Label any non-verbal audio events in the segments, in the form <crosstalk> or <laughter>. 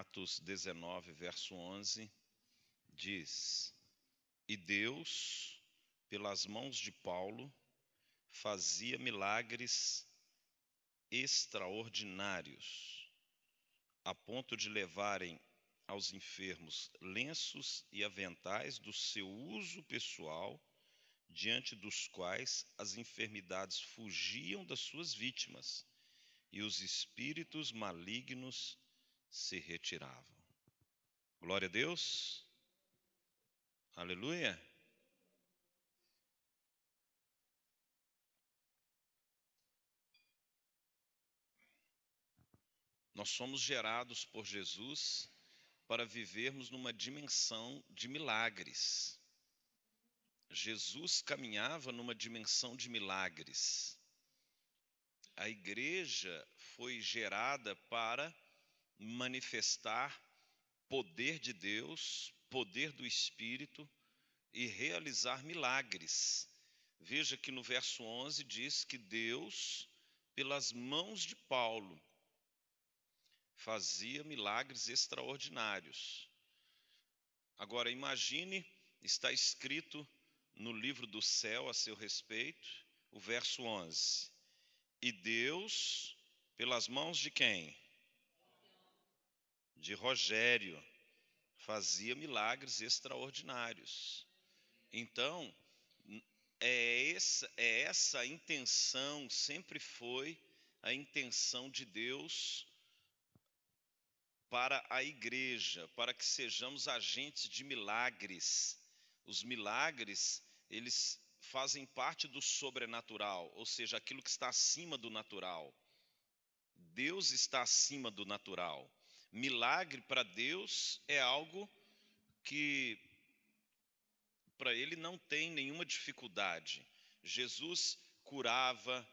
Atos 19, verso 11, diz: E Deus, pelas mãos de Paulo, fazia milagres extraordinários, a ponto de levarem aos enfermos lenços e aventais do seu uso pessoal, diante dos quais as enfermidades fugiam das suas vítimas e os espíritos malignos se retiravam. Glória a Deus. Aleluia. Nós somos gerados por Jesus para vivermos numa dimensão de milagres. Jesus caminhava numa dimensão de milagres. A igreja foi gerada para manifestar poder de Deus, poder do Espírito e realizar milagres. Veja que no verso 11 diz que Deus, pelas mãos de Paulo, fazia milagres extraordinários. Agora, imagine, está escrito no livro do céu a seu respeito, o verso 11: E Deus, pelas mãos de quem? De Rogério, fazia milagres extraordinários. Então, é essa, é essa a intenção, sempre foi a intenção de Deus para a igreja, para que sejamos agentes de milagres. Os milagres, eles fazem parte do sobrenatural, ou seja, aquilo que está acima do natural. Deus está acima do natural. Milagre para Deus é algo que para ele não tem nenhuma dificuldade. Jesus curava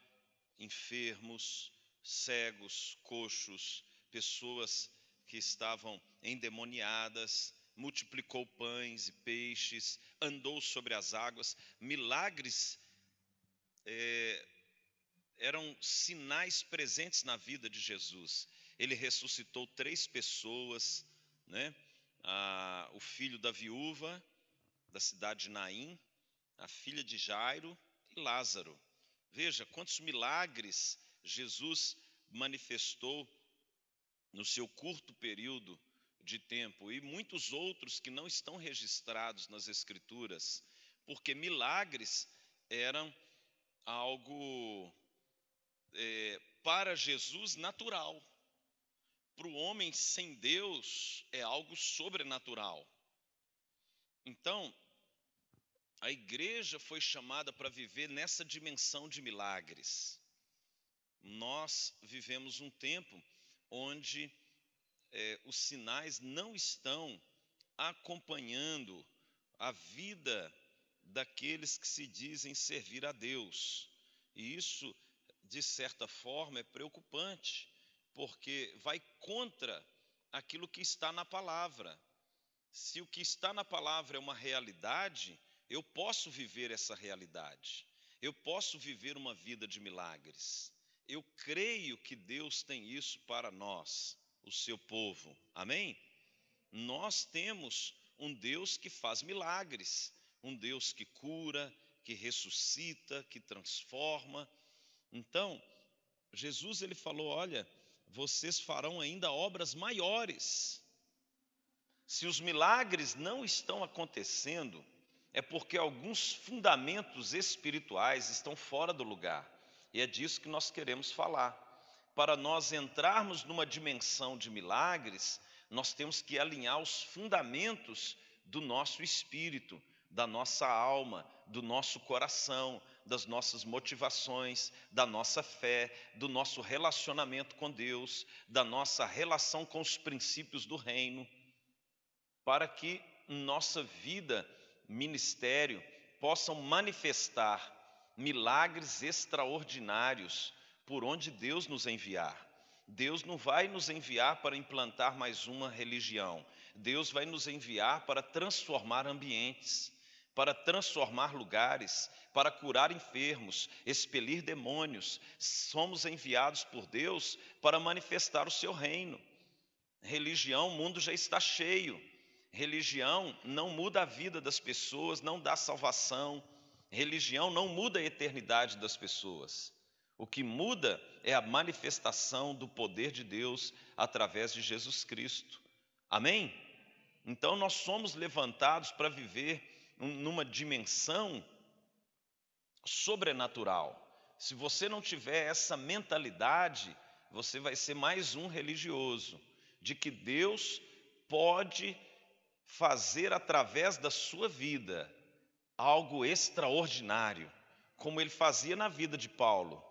enfermos, cegos, coxos, pessoas que estavam endemoniadas, multiplicou pães e peixes, andou sobre as águas. Milagres é, eram sinais presentes na vida de Jesus. Ele ressuscitou três pessoas, né? Ah, o filho da viúva da cidade de Naim, a filha de Jairo e Lázaro. Veja quantos milagres Jesus manifestou no seu curto período de tempo e muitos outros que não estão registrados nas Escrituras, porque milagres eram algo é, para Jesus natural. Para o homem sem Deus é algo sobrenatural. Então, a igreja foi chamada para viver nessa dimensão de milagres. Nós vivemos um tempo onde é, os sinais não estão acompanhando a vida daqueles que se dizem servir a Deus. E isso, de certa forma, é preocupante, porque vai contra aquilo que está na palavra. Se o que está na palavra é uma realidade, eu posso viver essa realidade. Eu posso viver uma vida de milagres. Eu creio que Deus tem isso para nós, o seu povo. Amém? Nós temos um Deus que faz milagres, um Deus que cura, que ressuscita, que transforma. Então, Jesus ele falou: "Olha, vocês farão ainda obras maiores". Se os milagres não estão acontecendo, é porque alguns fundamentos espirituais estão fora do lugar. E é disso que nós queremos falar. Para nós entrarmos numa dimensão de milagres, nós temos que alinhar os fundamentos do nosso espírito, da nossa alma, do nosso coração, das nossas motivações, da nossa fé, do nosso relacionamento com Deus, da nossa relação com os princípios do reino, para que nossa vida, ministério, possam manifestar milagres extraordinários por onde Deus nos enviar. Deus não vai nos enviar para implantar mais uma religião. Deus vai nos enviar para transformar ambientes, para transformar lugares, para curar enfermos, expelir demônios. Somos enviados por Deus para manifestar o seu reino. Religião, o mundo já está cheio. Religião não muda a vida das pessoas, não dá salvação. Religião não muda a eternidade das pessoas. O que muda é a manifestação do poder de Deus através de Jesus Cristo. Amém? Então nós somos levantados para viver numa dimensão sobrenatural. Se você não tiver essa mentalidade, você vai ser mais um religioso, de que Deus pode fazer através da sua vida algo extraordinário, como ele fazia na vida de Paulo.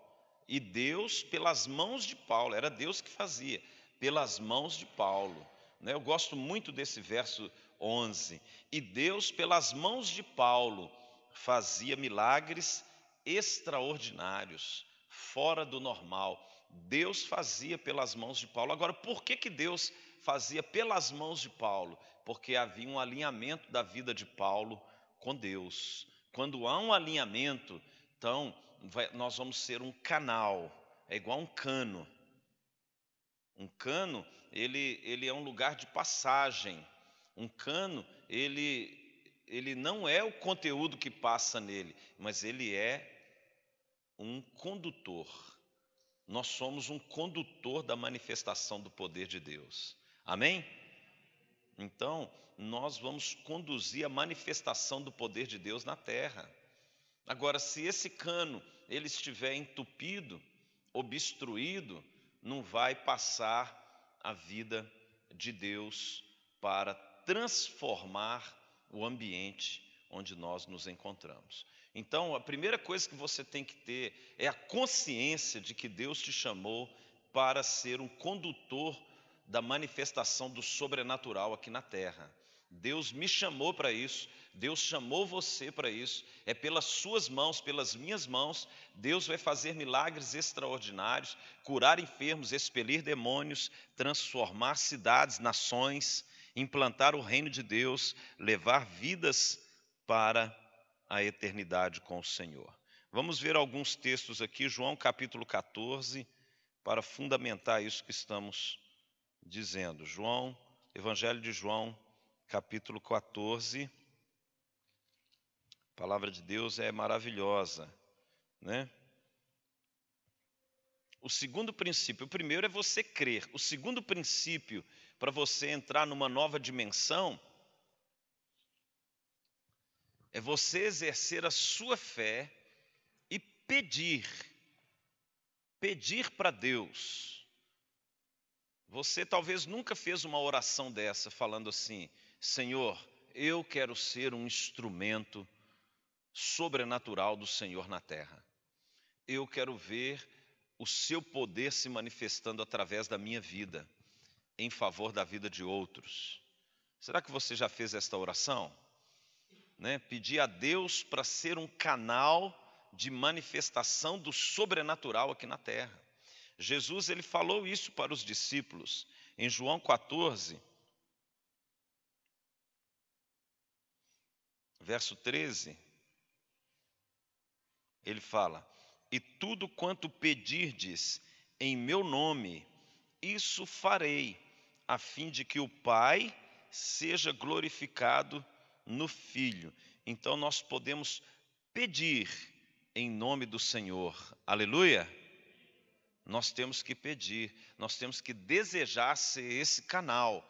E Deus, pelas mãos de Paulo, era Deus que fazia, pelas mãos de Paulo. Né? Eu gosto muito desse verso 11. E Deus, pelas mãos de Paulo, fazia milagres extraordinários, fora do normal. Deus fazia pelas mãos de Paulo. Agora, por que, que Deus fazia pelas mãos de Paulo? Porque havia um alinhamento da vida de Paulo com Deus. Quando há um alinhamento, então vai, nós vamos ser um canal, é igual um cano. Um cano, ele, ele é um lugar de passagem. Um cano, ele, ele não é o conteúdo que passa nele, mas ele é um condutor. Nós somos um condutor da manifestação do poder de Deus. Amém? Então, nós vamos conduzir a manifestação do poder de Deus na terra. Agora, se esse cano ele estiver entupido, obstruído, não vai passar a vida de Deus para transformar o ambiente onde nós nos encontramos. Então, a primeira coisa que você tem que ter é a consciência de que Deus te chamou para ser um condutor da manifestação do sobrenatural aqui na terra. Deus me chamou para isso, Deus chamou você para isso, é pelas suas mãos, pelas minhas mãos, Deus vai fazer milagres extraordinários, curar enfermos, expelir demônios, transformar cidades, nações, implantar o reino de Deus, levar vidas para a eternidade com o Senhor. Vamos ver alguns textos aqui, João capítulo 14, para fundamentar isso que estamos dizendo. João, Evangelho de João, capítulo 14. A palavra de Deus é maravilhosa, né? O segundo princípio, o primeiro é você crer. O segundo princípio para você entrar numa nova dimensão é você exercer a sua fé e pedir. Pedir para Deus. Você talvez nunca fez uma oração dessa falando assim: Senhor, eu quero ser um instrumento sobrenatural do Senhor na terra. Eu quero ver o seu poder se manifestando através da minha vida, em favor da vida de outros. Será que você já fez esta oração? Né? Pedir a Deus para ser um canal de manifestação do sobrenatural aqui na terra. Jesus ele falou isso para os discípulos em João 14, verso 13, ele fala: E tudo quanto pedirdes em meu nome, isso farei, a fim de que o Pai seja glorificado no Filho. Então nós podemos pedir em nome do Senhor. Aleluia! Nós temos que pedir, nós temos que desejar ser esse canal.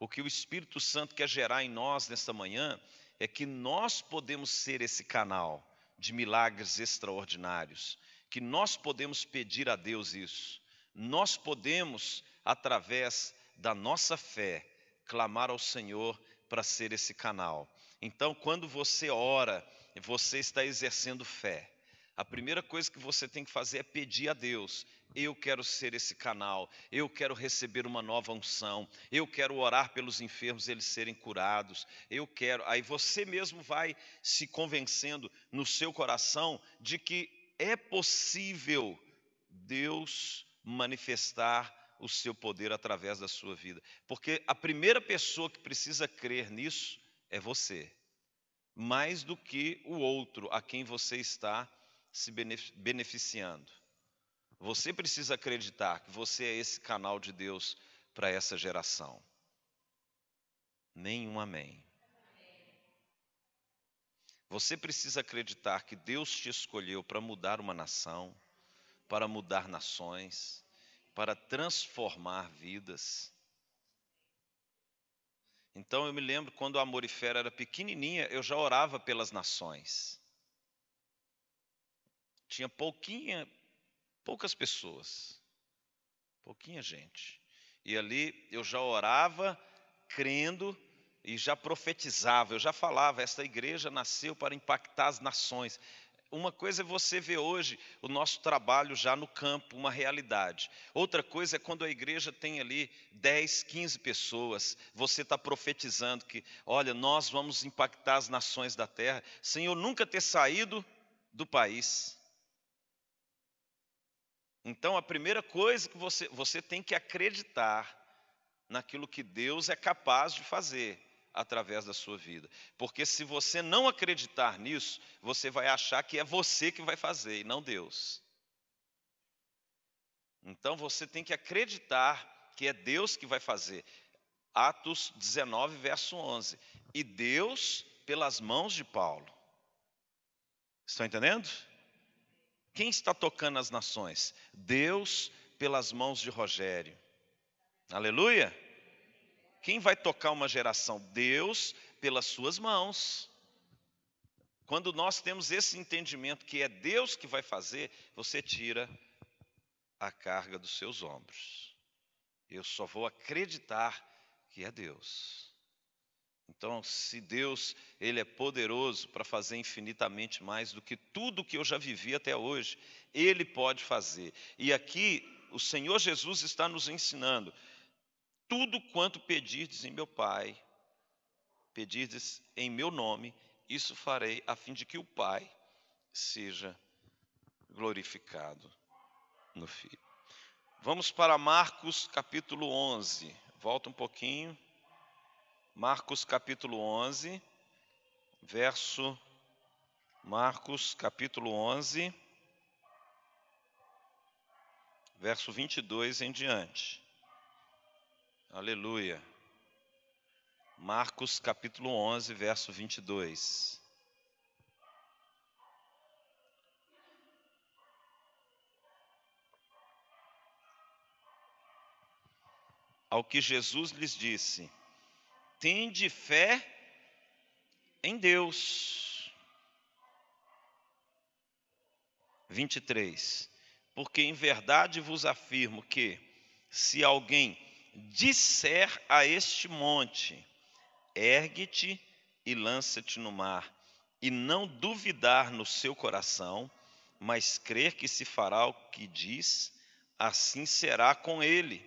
O que o Espírito Santo quer gerar em nós nesta manhã é que nós podemos ser esse canal de milagres extraordinários, que nós podemos pedir a Deus isso. Nós podemos, através da nossa fé, clamar ao Senhor para ser esse canal. Então, quando você ora, você está exercendo fé. A primeira coisa que você tem que fazer é pedir a Deus: eu quero ser esse canal, eu quero receber uma nova unção, eu quero orar pelos enfermos eles serem curados, eu quero. Aí você mesmo vai se convencendo no seu coração de que é possível Deus manifestar o seu poder através da sua vida. Porque a primeira pessoa que precisa crer nisso é você, mais do que o outro a quem você está se beneficiando. Você precisa acreditar que você é esse canal de Deus para essa geração? Nenhum amém. Você precisa acreditar que Deus te escolheu para mudar uma nação, para mudar nações, para transformar vidas. Então eu me lembro quando a Amorifera era pequenininha, eu já orava pelas nações. Tinha pouquinha, poucas pessoas, pouquinha gente. E ali eu já orava crendo e já profetizava, eu já falava, esta igreja nasceu para impactar as nações. Uma coisa é você ver hoje o nosso trabalho já no campo, uma realidade. Outra coisa é quando a igreja tem ali 10, 15 pessoas, você está profetizando que, olha, nós vamos impactar as nações da terra, sem eu nunca ter saído do país. Então, a primeira coisa que você, você tem que acreditar naquilo que Deus é capaz de fazer através da sua vida. Porque se você não acreditar nisso, você vai achar que é você que vai fazer e não Deus. Então você tem que acreditar que é Deus que vai fazer. Atos 19, verso 11. E Deus pelas mãos de Paulo. Estão entendendo? Quem está tocando as nações? Deus pelas mãos de Rogério. Aleluia. Quem vai tocar uma geração? Deus pelas suas mãos. Quando nós temos esse entendimento que é Deus que vai fazer, você tira a carga dos seus ombros. Eu só vou acreditar que é Deus. Então, se Deus, ele é poderoso para fazer infinitamente mais do que tudo que eu já vivi até hoje, ele pode fazer. E aqui o Senhor Jesus está nos ensinando tudo quanto pedirdes em meu Pai, pedirdes em meu nome, isso farei, a fim de que o Pai seja glorificado no Filho. Vamos para Marcos capítulo 11. Volta um pouquinho. Marcos capítulo 11, verso Marcos capítulo 11, verso 22 em diante. Aleluia. Marcos capítulo 11, verso 22. Ao que Jesus lhes disse: Tende fé em Deus. 23. Porque em verdade vos afirmo que, se alguém disser a este monte: ergue-te e lança-te no mar, e não duvidar no seu coração, mas crer que se fará o que diz, assim será com ele.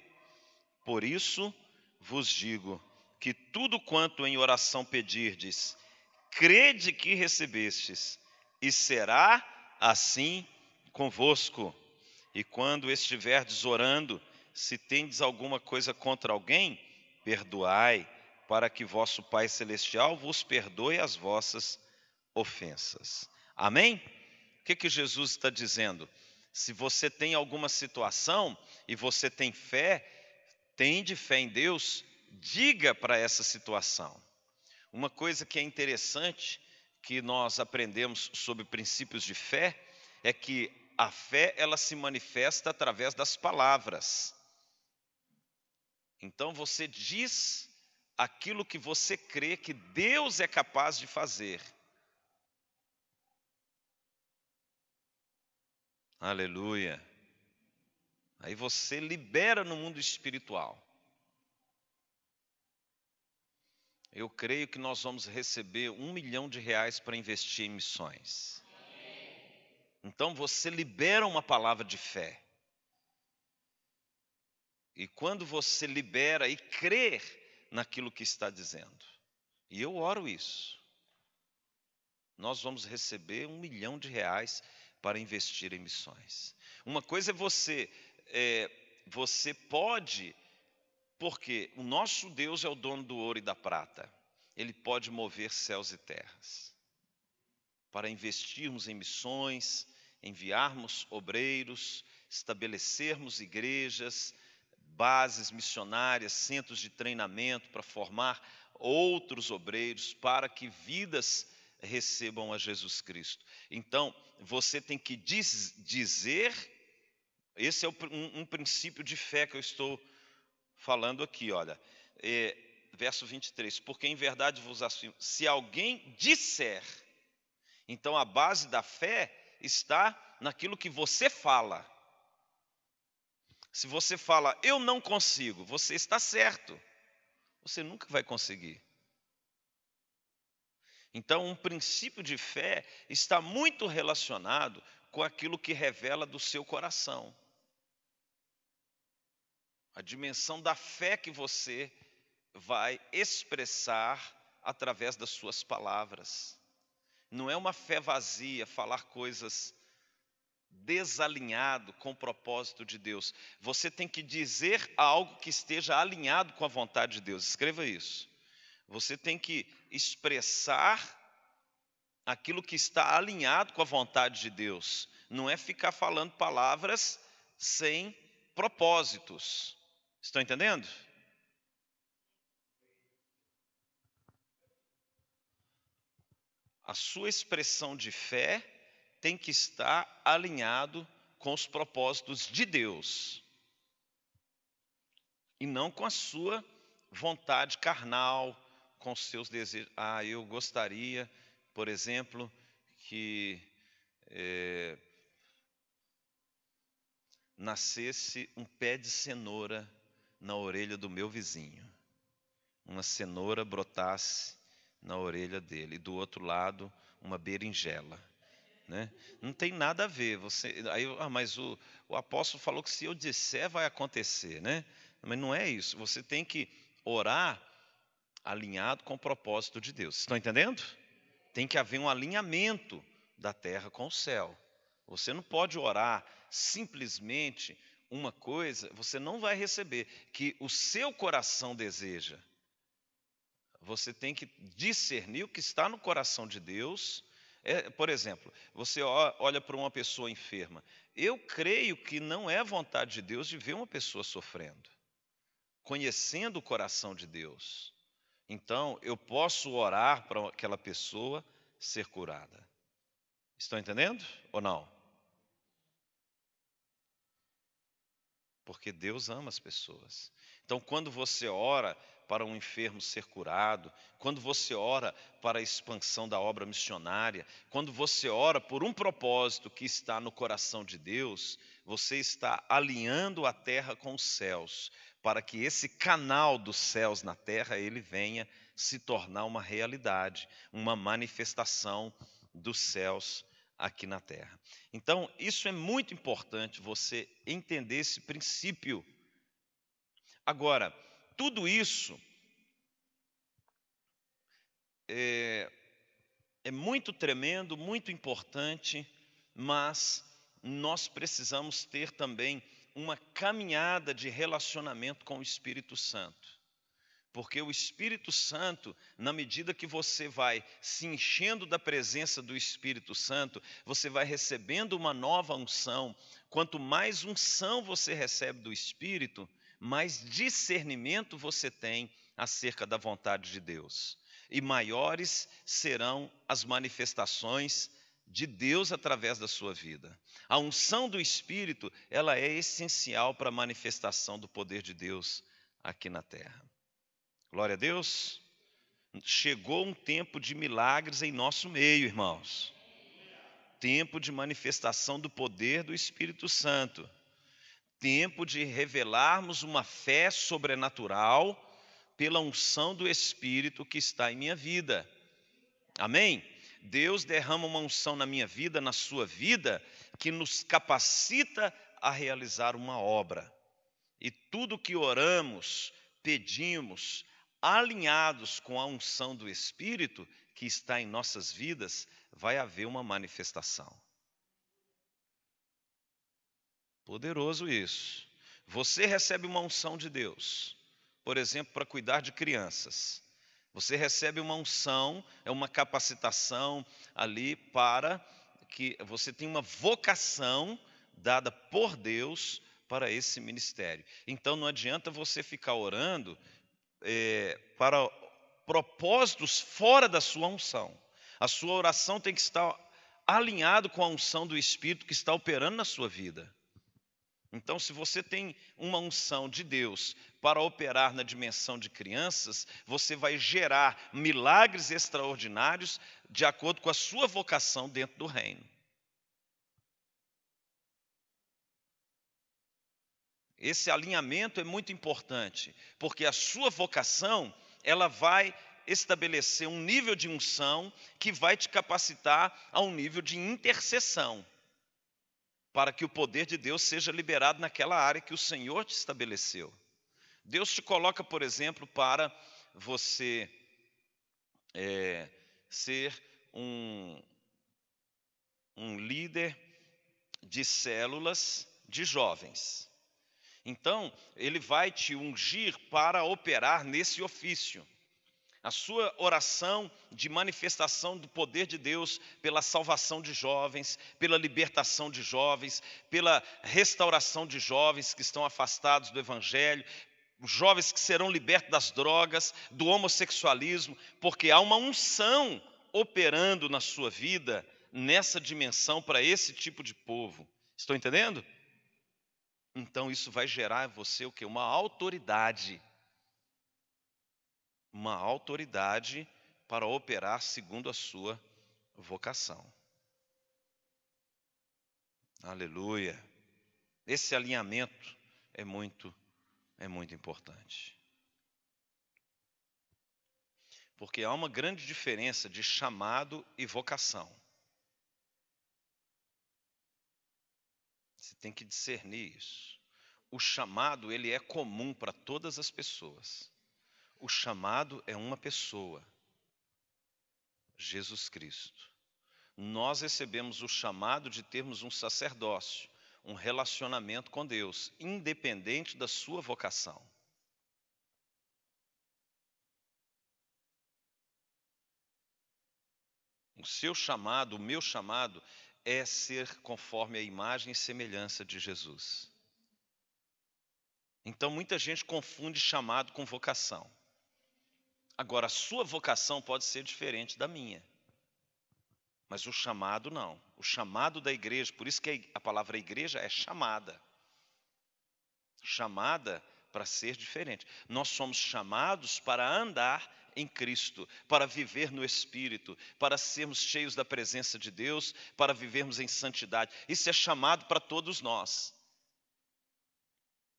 Por isso vos digo que tudo quanto em oração pedirdes, crede que recebestes, e será assim convosco. E quando estiverdes orando, se tendes alguma coisa contra alguém, perdoai, para que vosso Pai Celestial vos perdoe as vossas ofensas. Amém? O que, que Jesus está dizendo? Se você tem alguma situação e você tem fé, tem de fé em Deus, diga para essa situação. Uma coisa que é interessante que nós aprendemos sobre princípios de fé é que a fé ela se manifesta através das palavras. Então você diz aquilo que você crê que Deus é capaz de fazer. Aleluia. Aí você libera no mundo espiritual. Eu creio que nós vamos receber um milhão de reais para investir em missões. Então você libera uma palavra de fé. E quando você libera e crer naquilo que está dizendo, e eu oro isso, nós vamos receber um milhão de reais para investir em missões. Uma coisa é você, é, você pode, porque o nosso Deus é o dono do ouro e da prata, ele pode mover céus e terras. Para investirmos em missões, enviarmos obreiros, estabelecermos igrejas, bases missionárias, centros de treinamento para formar outros obreiros, para que vidas recebam a Jesus Cristo. Então, você tem que diz, dizer, esse é um, um, princípio de fé que eu estou falando aqui, olha. É, verso 23, porque em verdade vos afirmo, se alguém disser, então a base da fé está naquilo que você fala. Se você fala, eu não consigo, você está certo, você nunca vai conseguir. Então, um princípio de fé está muito relacionado com aquilo que revela do seu coração. A dimensão da fé que você vai expressar através das suas palavras. Não é uma fé vazia, falar coisas desalinhado com o propósito de Deus. Você tem que dizer algo que esteja alinhado com a vontade de Deus. Escreva isso. Você tem que expressar aquilo que está alinhado com a vontade de Deus. Não é ficar falando palavras sem propósitos. Estão entendendo? A sua expressão de fé tem que estar alinhado com os propósitos de Deus e não com a sua vontade carnal, com os seus desejos. Ah, eu gostaria, por exemplo, que é, nascesse um pé de cenoura na orelha do meu vizinho, uma cenoura brotasse na orelha dele, e do outro lado, uma berinjela. Né? Não tem nada a ver. Você, aí, ah, mas o, o apóstolo falou que se eu disser vai acontecer, né? Mas não é isso. Você tem que orar alinhado com o propósito de Deus. Estão entendendo? Tem que haver um alinhamento da terra com o céu. Você não pode orar simplesmente uma coisa, você não vai receber que o seu coração deseja. Você tem que discernir o que está no coração de Deus é, por exemplo, você olha para uma pessoa enferma. Eu creio que não é vontade de Deus de ver uma pessoa sofrendo, conhecendo o coração de Deus. Então, eu posso orar para aquela pessoa ser curada. Estão entendendo ou não? Porque Deus ama as pessoas. Então, quando você ora para um enfermo ser curado, quando você ora para a expansão da obra missionária, quando você ora por um propósito que está no coração de Deus, você está alinhando a terra com os céus, para que esse canal dos céus na terra ele venha se tornar uma realidade, uma manifestação dos céus aqui na terra. Então, isso é muito importante você entender esse princípio. Agora, tudo isso é, é muito tremendo, muito importante, mas nós precisamos ter também uma caminhada de relacionamento com o Espírito Santo. Porque o Espírito Santo, na medida que você vai se enchendo da presença do Espírito Santo, você vai recebendo uma nova unção. Quanto mais unção você recebe do Espírito, mais discernimento você tem acerca da vontade de Deus. E maiores serão as manifestações de Deus através da sua vida. A unção do Espírito, ela é essencial para a manifestação do poder de Deus aqui na terra. Glória a Deus. Chegou um tempo de milagres em nosso meio, irmãos. Tempo de manifestação do poder do Espírito Santo tempo de revelarmos uma fé sobrenatural pela unção do Espírito que está em minha vida. Amém? Deus derrama uma unção na minha vida, na sua vida, que nos capacita a realizar uma obra. E tudo que oramos, pedimos, alinhados com a unção do Espírito que está em nossas vidas, vai haver uma manifestação. Poderoso isso. Você recebe uma unção de Deus, por exemplo, para cuidar de crianças. Você recebe uma unção, é uma capacitação ali para que você tenha uma vocação dada por Deus para esse ministério. Então não adianta você ficar orando é, para propósitos fora da sua unção. A sua oração tem que estar alinhado com a unção do Espírito que está operando na sua vida. Então, se você tem uma unção de Deus para operar na dimensão de crianças, você vai gerar milagres extraordinários de acordo com a sua vocação dentro do reino. Esse alinhamento é muito importante, porque a sua vocação, ela vai estabelecer um nível de unção que vai te capacitar a um nível de intercessão, para que o poder de Deus seja liberado naquela área que o Senhor te estabeleceu. Deus te coloca, por exemplo, para você é, ser um, um líder de células de jovens. Então, ele vai te ungir para operar nesse ofício. A sua oração de manifestação do poder de Deus pela salvação de jovens, pela libertação de jovens, pela restauração de jovens que estão afastados do Evangelho, jovens que serão libertos das drogas, do homossexualismo, porque há uma unção operando na sua vida nessa dimensão para esse tipo de povo. Estão entendendo? então isso vai gerar em você o que? Uma autoridade. Uma autoridade para operar segundo a sua vocação. Aleluia. Esse alinhamento é muito é muito importante. Porque há uma grande diferença de chamado e vocação. Você tem que discernir isso. O chamado, ele é comum para todas as pessoas. O chamado é uma pessoa, Jesus Cristo. Nós recebemos o chamado de termos um sacerdócio, um relacionamento com Deus, independente da sua vocação. O seu chamado, o meu chamado, é ser conforme a imagem e semelhança de Jesus. Então muita gente confunde chamado com vocação. Agora, a sua vocação pode ser diferente da minha. Mas o chamado não. O chamado da igreja, por isso que a palavra igreja é chamada. Chamada para ser diferente. Nós somos chamados para andar em Cristo, para viver no Espírito, para sermos cheios da presença de Deus, para vivermos em santidade. Isso é chamado para todos nós.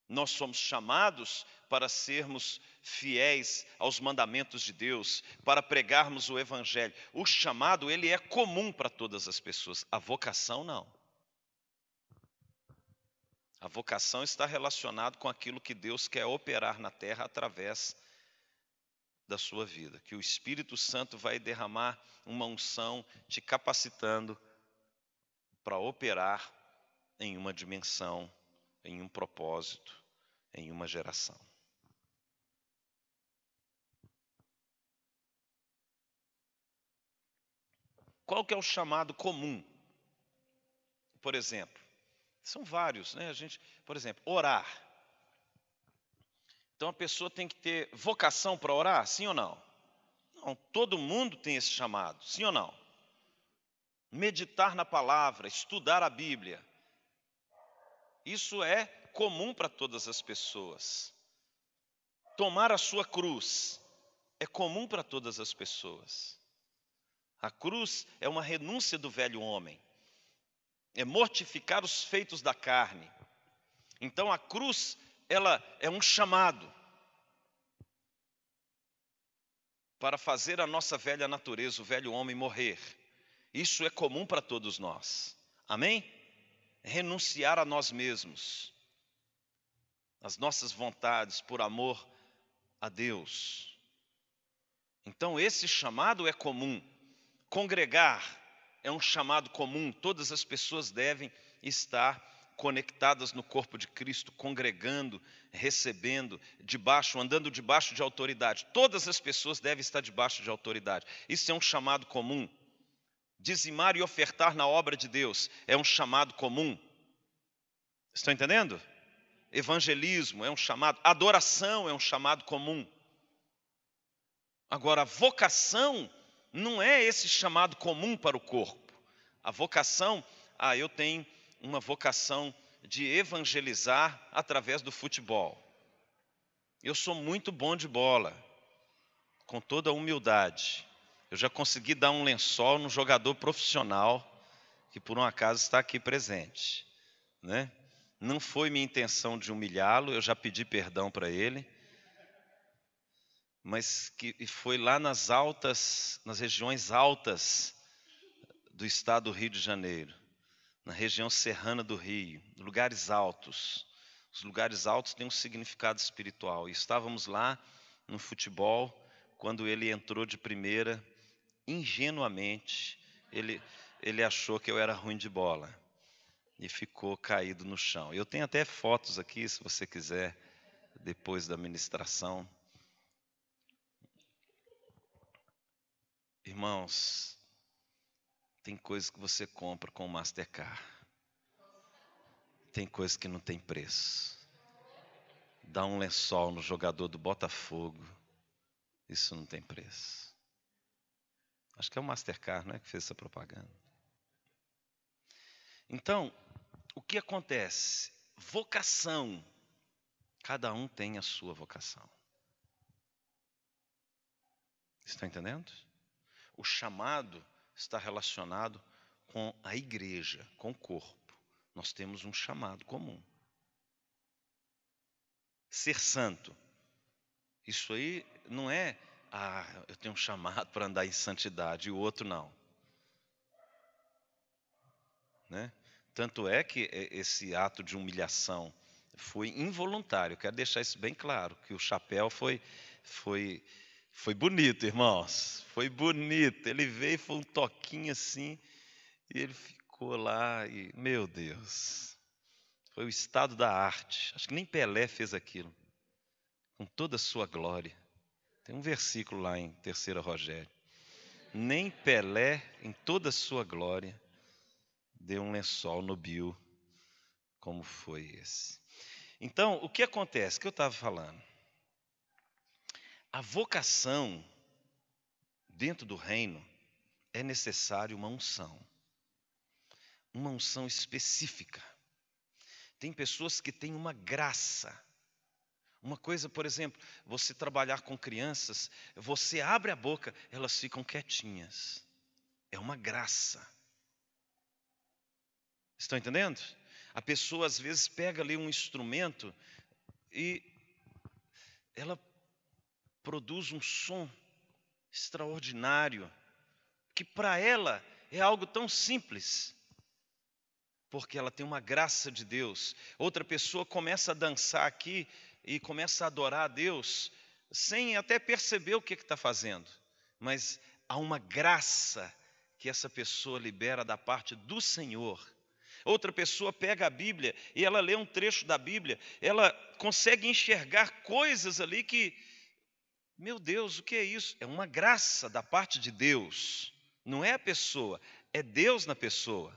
Nós somos chamados para sermos fiéis aos mandamentos de Deus, para pregarmos o evangelho. O chamado, ele é comum para todas as pessoas, a vocação não. A vocação está relacionada com aquilo que Deus quer operar na terra através da sua vida, que o Espírito Santo vai derramar uma unção te capacitando para operar em uma dimensão, em um propósito, em uma geração. Qual que é o chamado comum? Por exemplo, são vários, né? A gente, por exemplo, orar. Então a pessoa tem que ter vocação para orar, sim ou não? Não, todo mundo tem esse chamado, sim ou não? Meditar na palavra, estudar a Bíblia. Isso é comum para todas as pessoas. Tomar a sua cruz é comum para todas as pessoas. A cruz é uma renúncia do velho homem, é mortificar os feitos da carne. Então a cruz ela é um chamado para fazer a nossa velha natureza, o velho homem, morrer. Isso é comum para todos nós. Amém? Renunciar a nós mesmos, as nossas vontades, por amor a Deus. Então, esse chamado é comum. Congregar é um chamado comum, todas as pessoas devem estar conectadas no corpo de Cristo, congregando, recebendo, debaixo, andando debaixo de autoridade. Todas as pessoas devem estar debaixo de autoridade. Isso é um chamado comum. Dizimar e ofertar na obra de Deus é um chamado comum. Estão entendendo? evangelismo é um chamado, adoração é um chamado comum. Agora, vocação não é esse chamado comum para o corpo. A vocação, ah, eu tenho uma vocação de evangelizar através do futebol. Eu sou muito bom de bola, com toda a humildade. Eu já consegui dar um lençol no jogador profissional que por um acaso está aqui presente, né? Não foi minha intenção de humilhá-lo, eu já pedi perdão para ele, mas que foi lá nas altas, nas regiões altas do estado do Rio de Janeiro, na região serrana do Rio, lugares altos. Os lugares altos têm um significado espiritual. E estávamos lá no futebol, quando ele entrou de primeira, ingenuamente, ele, ele achou que eu era ruim de bola e ficou caído no chão. Eu tenho até fotos aqui, se você quiser, depois da ministração. Irmãos, tem coisas que você compra com o Mastercard. Tem coisas que não tem preço. Dá um lençol no jogador do Botafogo. Isso não tem preço. Acho que é o Mastercard, não é que fez essa propaganda. Então, o que acontece? Vocação. Cada um tem a sua vocação. Está entendendo? O chamado está relacionado com a igreja, com o corpo. Nós temos um chamado comum. Ser santo. Isso aí não é, ah, eu tenho um chamado para andar em santidade e o outro não. Né? Tanto é que esse ato de humilhação foi involuntário. Quero deixar isso bem claro, que o chapéu foi foi foi bonito, irmãos. Foi bonito. Ele veio foi um toquinho assim e ele ficou lá e meu Deus. Foi o estado da arte. Acho que nem Pelé fez aquilo. Com toda a sua glória. Tem um versículo lá em 3 Rogério. Nem Pelé, em toda a sua glória, deu um lençol no bio, como foi esse. Então, o que acontece? O que eu estava falando? A vocação dentro do reino é necessário uma unção, uma unção específica. Tem pessoas que têm uma graça. Uma coisa, por exemplo, você trabalhar com crianças, você abre a boca, elas ficam quietinhas. É uma graça. Estão entendendo? A pessoa às vezes pega ali um instrumento e ela produz um som extraordinário, que para ela é algo tão simples, porque ela tem uma graça de Deus. Outra pessoa começa a dançar aqui e começa a adorar a Deus, sem até perceber o que está fazendo, mas há uma graça que essa pessoa libera da parte do Senhor Outra pessoa pega a Bíblia e ela lê um trecho da Bíblia, ela consegue enxergar coisas ali que, meu Deus, o que é isso? É uma graça da parte de Deus, não é a pessoa, é Deus na pessoa.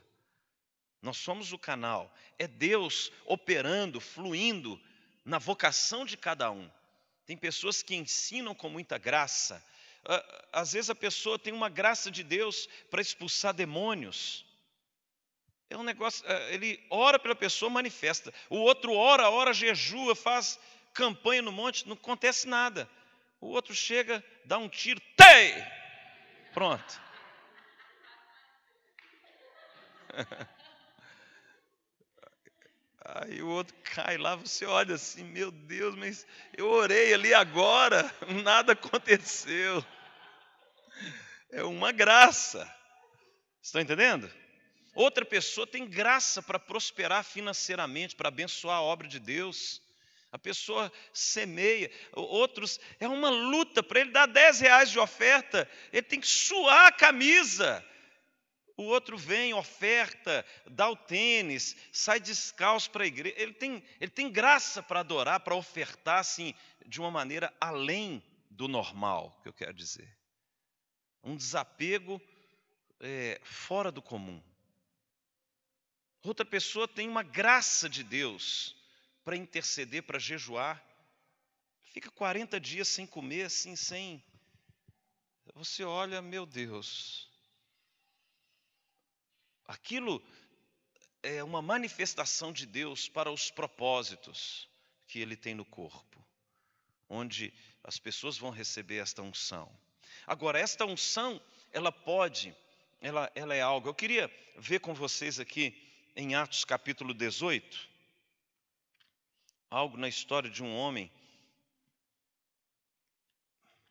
Nós somos o canal, é Deus operando, fluindo na vocação de cada um. Tem pessoas que ensinam com muita graça. Às vezes a pessoa tem uma graça de Deus para expulsar demônios. É um negócio, é, ele ora pela pessoa, manifesta. O outro ora, ora, jejua, faz campanha no monte, não acontece nada. O outro chega, dá um tiro, tei! Pronto. <laughs> Aí o outro cai lá, você olha assim, meu Deus, mas eu orei ali agora, <laughs> nada aconteceu. É uma graça. Estão entendendo? Outra pessoa tem graça para prosperar financeiramente, para abençoar a obra de Deus. A pessoa semeia, outros, é uma luta para ele dar 10 reais de oferta, ele tem que suar a camisa. O outro vem, oferta, dá o tênis, sai descalço para a igreja. Ele tem, ele tem graça para adorar, para ofertar, assim, de uma maneira além do normal, que eu quero dizer. Um desapego é, fora do comum. Outra pessoa tem uma graça de Deus para interceder, para jejuar. Fica 40 dias sem comer, assim, sem. Você olha, meu Deus. Aquilo é uma manifestação de Deus para os propósitos que Ele tem no corpo, onde as pessoas vão receber esta unção. Agora, esta unção, ela pode, ela, ela é algo. Eu queria ver com vocês aqui em Atos capítulo 18, algo na história de um homem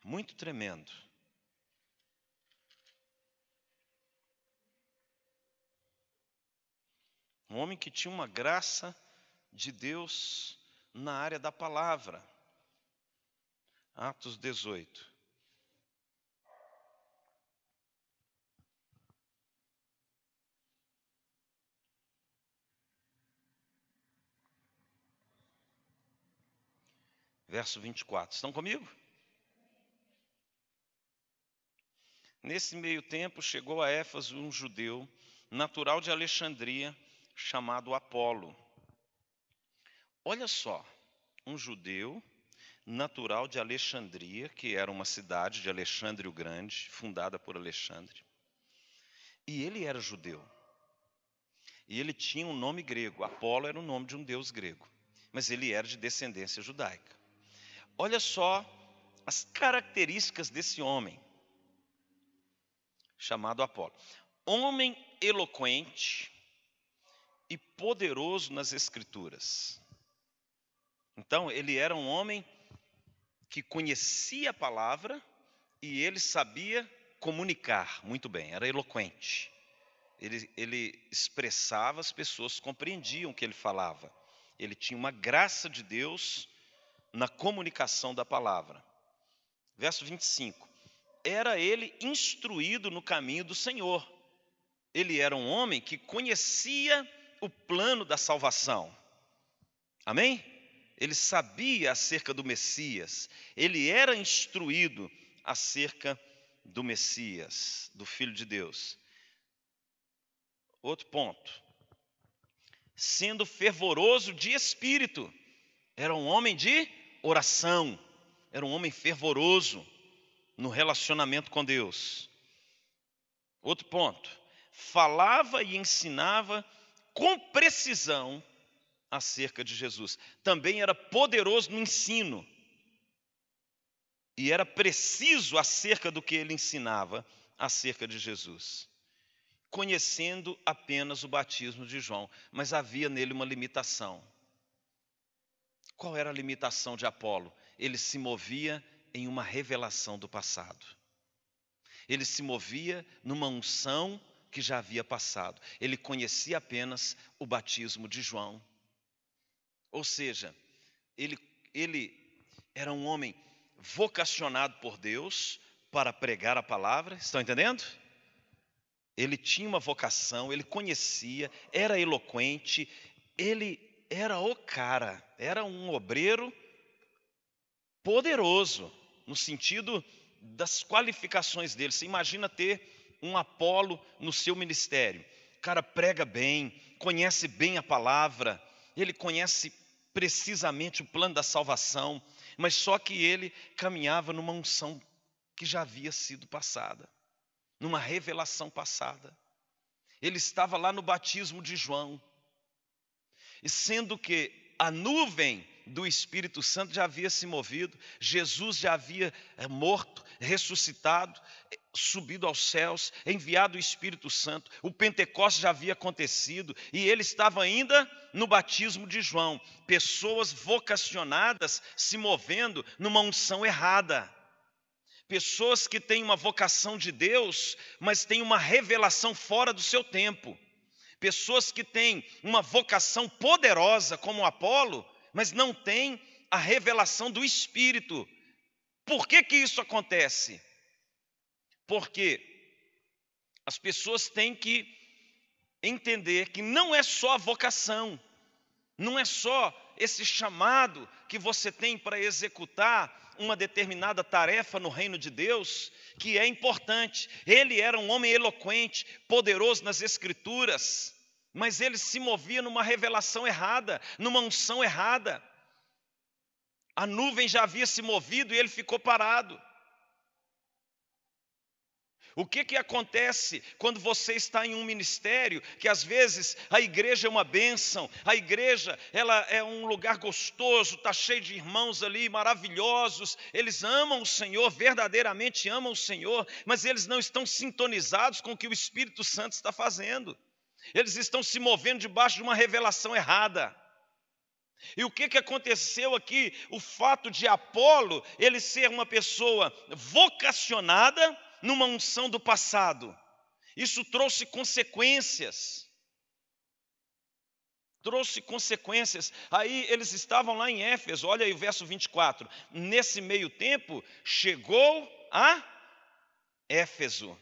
muito tremendo. Um homem que tinha uma graça de Deus na área da palavra. Atos 18. Verso 24. Estão comigo? Nesse meio tempo chegou a Éfeso um judeu, natural de Alexandria, chamado Apolo. Olha só, um judeu natural de Alexandria, que era uma cidade de Alexandre o Grande, fundada por Alexandre. E ele era judeu. E ele tinha um nome grego. Apolo era o nome de um deus grego. Mas ele era de descendência judaica. Olha só as características desse homem, chamado Apolo. Homem eloquente, e poderoso nas Escrituras. Então, ele era um homem que conhecia a palavra e ele sabia comunicar muito bem, era eloquente. Ele, ele expressava, as pessoas compreendiam o que ele falava. Ele tinha uma graça de Deus na comunicação da palavra. Verso 25: Era ele instruído no caminho do Senhor. Ele era um homem que conhecia o plano da salvação. Amém? Ele sabia acerca do Messias, ele era instruído acerca do Messias, do Filho de Deus. Outro ponto. Sendo fervoroso de espírito, era um homem de oração, era um homem fervoroso no relacionamento com Deus. Outro ponto. Falava e ensinava com precisão acerca de Jesus. Também era poderoso no ensino. E era preciso acerca do que ele ensinava acerca de Jesus. Conhecendo apenas o batismo de João, mas havia nele uma limitação. Qual era a limitação de Apolo? Ele se movia em uma revelação do passado. Ele se movia numa unção que já havia passado. Ele conhecia apenas o batismo de João. Ou seja, ele, ele era um homem vocacionado por Deus para pregar a palavra, estão entendendo? Ele tinha uma vocação, ele conhecia, era eloquente, ele era o cara, era um obreiro poderoso, no sentido das qualificações dele. Você imagina ter um Apolo no seu ministério. O cara prega bem, conhece bem a palavra, ele conhece precisamente o plano da salvação, mas só que ele caminhava numa unção que já havia sido passada, numa revelação passada. Ele estava lá no batismo de João, e sendo que a nuvem do Espírito Santo já havia se movido, Jesus já havia eh, morto, ressuscitado, eh, subido aos céus, enviado o Espírito Santo, o Pentecostes já havia acontecido e ele estava ainda no batismo de João. Pessoas vocacionadas se movendo numa unção errada. Pessoas que têm uma vocação de Deus, mas têm uma revelação fora do seu tempo. Pessoas que têm uma vocação poderosa, como Apolo, mas não têm a revelação do Espírito. Por que, que isso acontece? Porque as pessoas têm que entender que não é só a vocação, não é só esse chamado que você tem para executar uma determinada tarefa no reino de Deus, que é importante. Ele era um homem eloquente, poderoso nas Escrituras, mas ele se movia numa revelação errada, numa unção errada. A nuvem já havia se movido e ele ficou parado. O que, que acontece quando você está em um ministério que às vezes a igreja é uma bênção, a igreja ela é um lugar gostoso, está cheio de irmãos ali maravilhosos, eles amam o Senhor, verdadeiramente amam o Senhor, mas eles não estão sintonizados com o que o Espírito Santo está fazendo, eles estão se movendo debaixo de uma revelação errada. E o que, que aconteceu aqui? O fato de Apolo ele ser uma pessoa vocacionada, numa unção do passado. Isso trouxe consequências. Trouxe consequências. Aí eles estavam lá em Éfeso, olha aí o verso 24. Nesse meio tempo, chegou a Éfeso.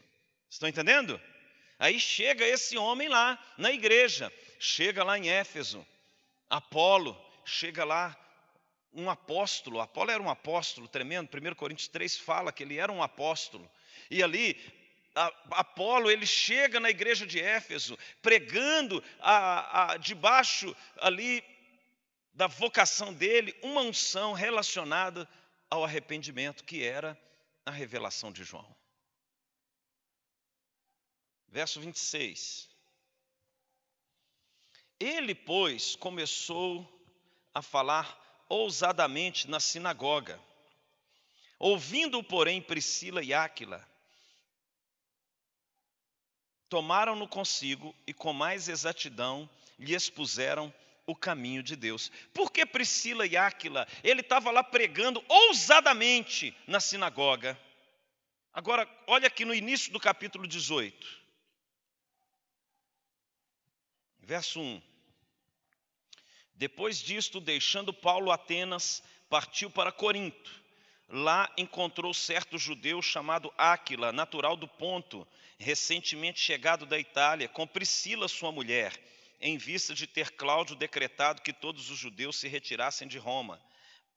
Estão entendendo? Aí chega esse homem lá na igreja, chega lá em Éfeso. Apolo, chega lá um apóstolo. Apolo era um apóstolo tremendo. 1 Coríntios 3 fala que ele era um apóstolo. E ali, Apolo, ele chega na igreja de Éfeso, pregando a, a, debaixo ali da vocação dele, uma unção relacionada ao arrependimento, que era a revelação de João. Verso 26. Ele, pois, começou a falar ousadamente na sinagoga. Ouvindo, porém, Priscila e Áquila, tomaram-no consigo e com mais exatidão lhe expuseram o caminho de Deus. Por que Priscila e Áquila? Ele estava lá pregando ousadamente na sinagoga. Agora, olha aqui no início do capítulo 18. Verso 1. Depois disto, deixando Paulo Atenas, partiu para Corinto. Lá encontrou certo judeu chamado Áquila, natural do Ponto, recentemente chegado da Itália, com Priscila, sua mulher, em vista de ter Cláudio decretado que todos os judeus se retirassem de Roma.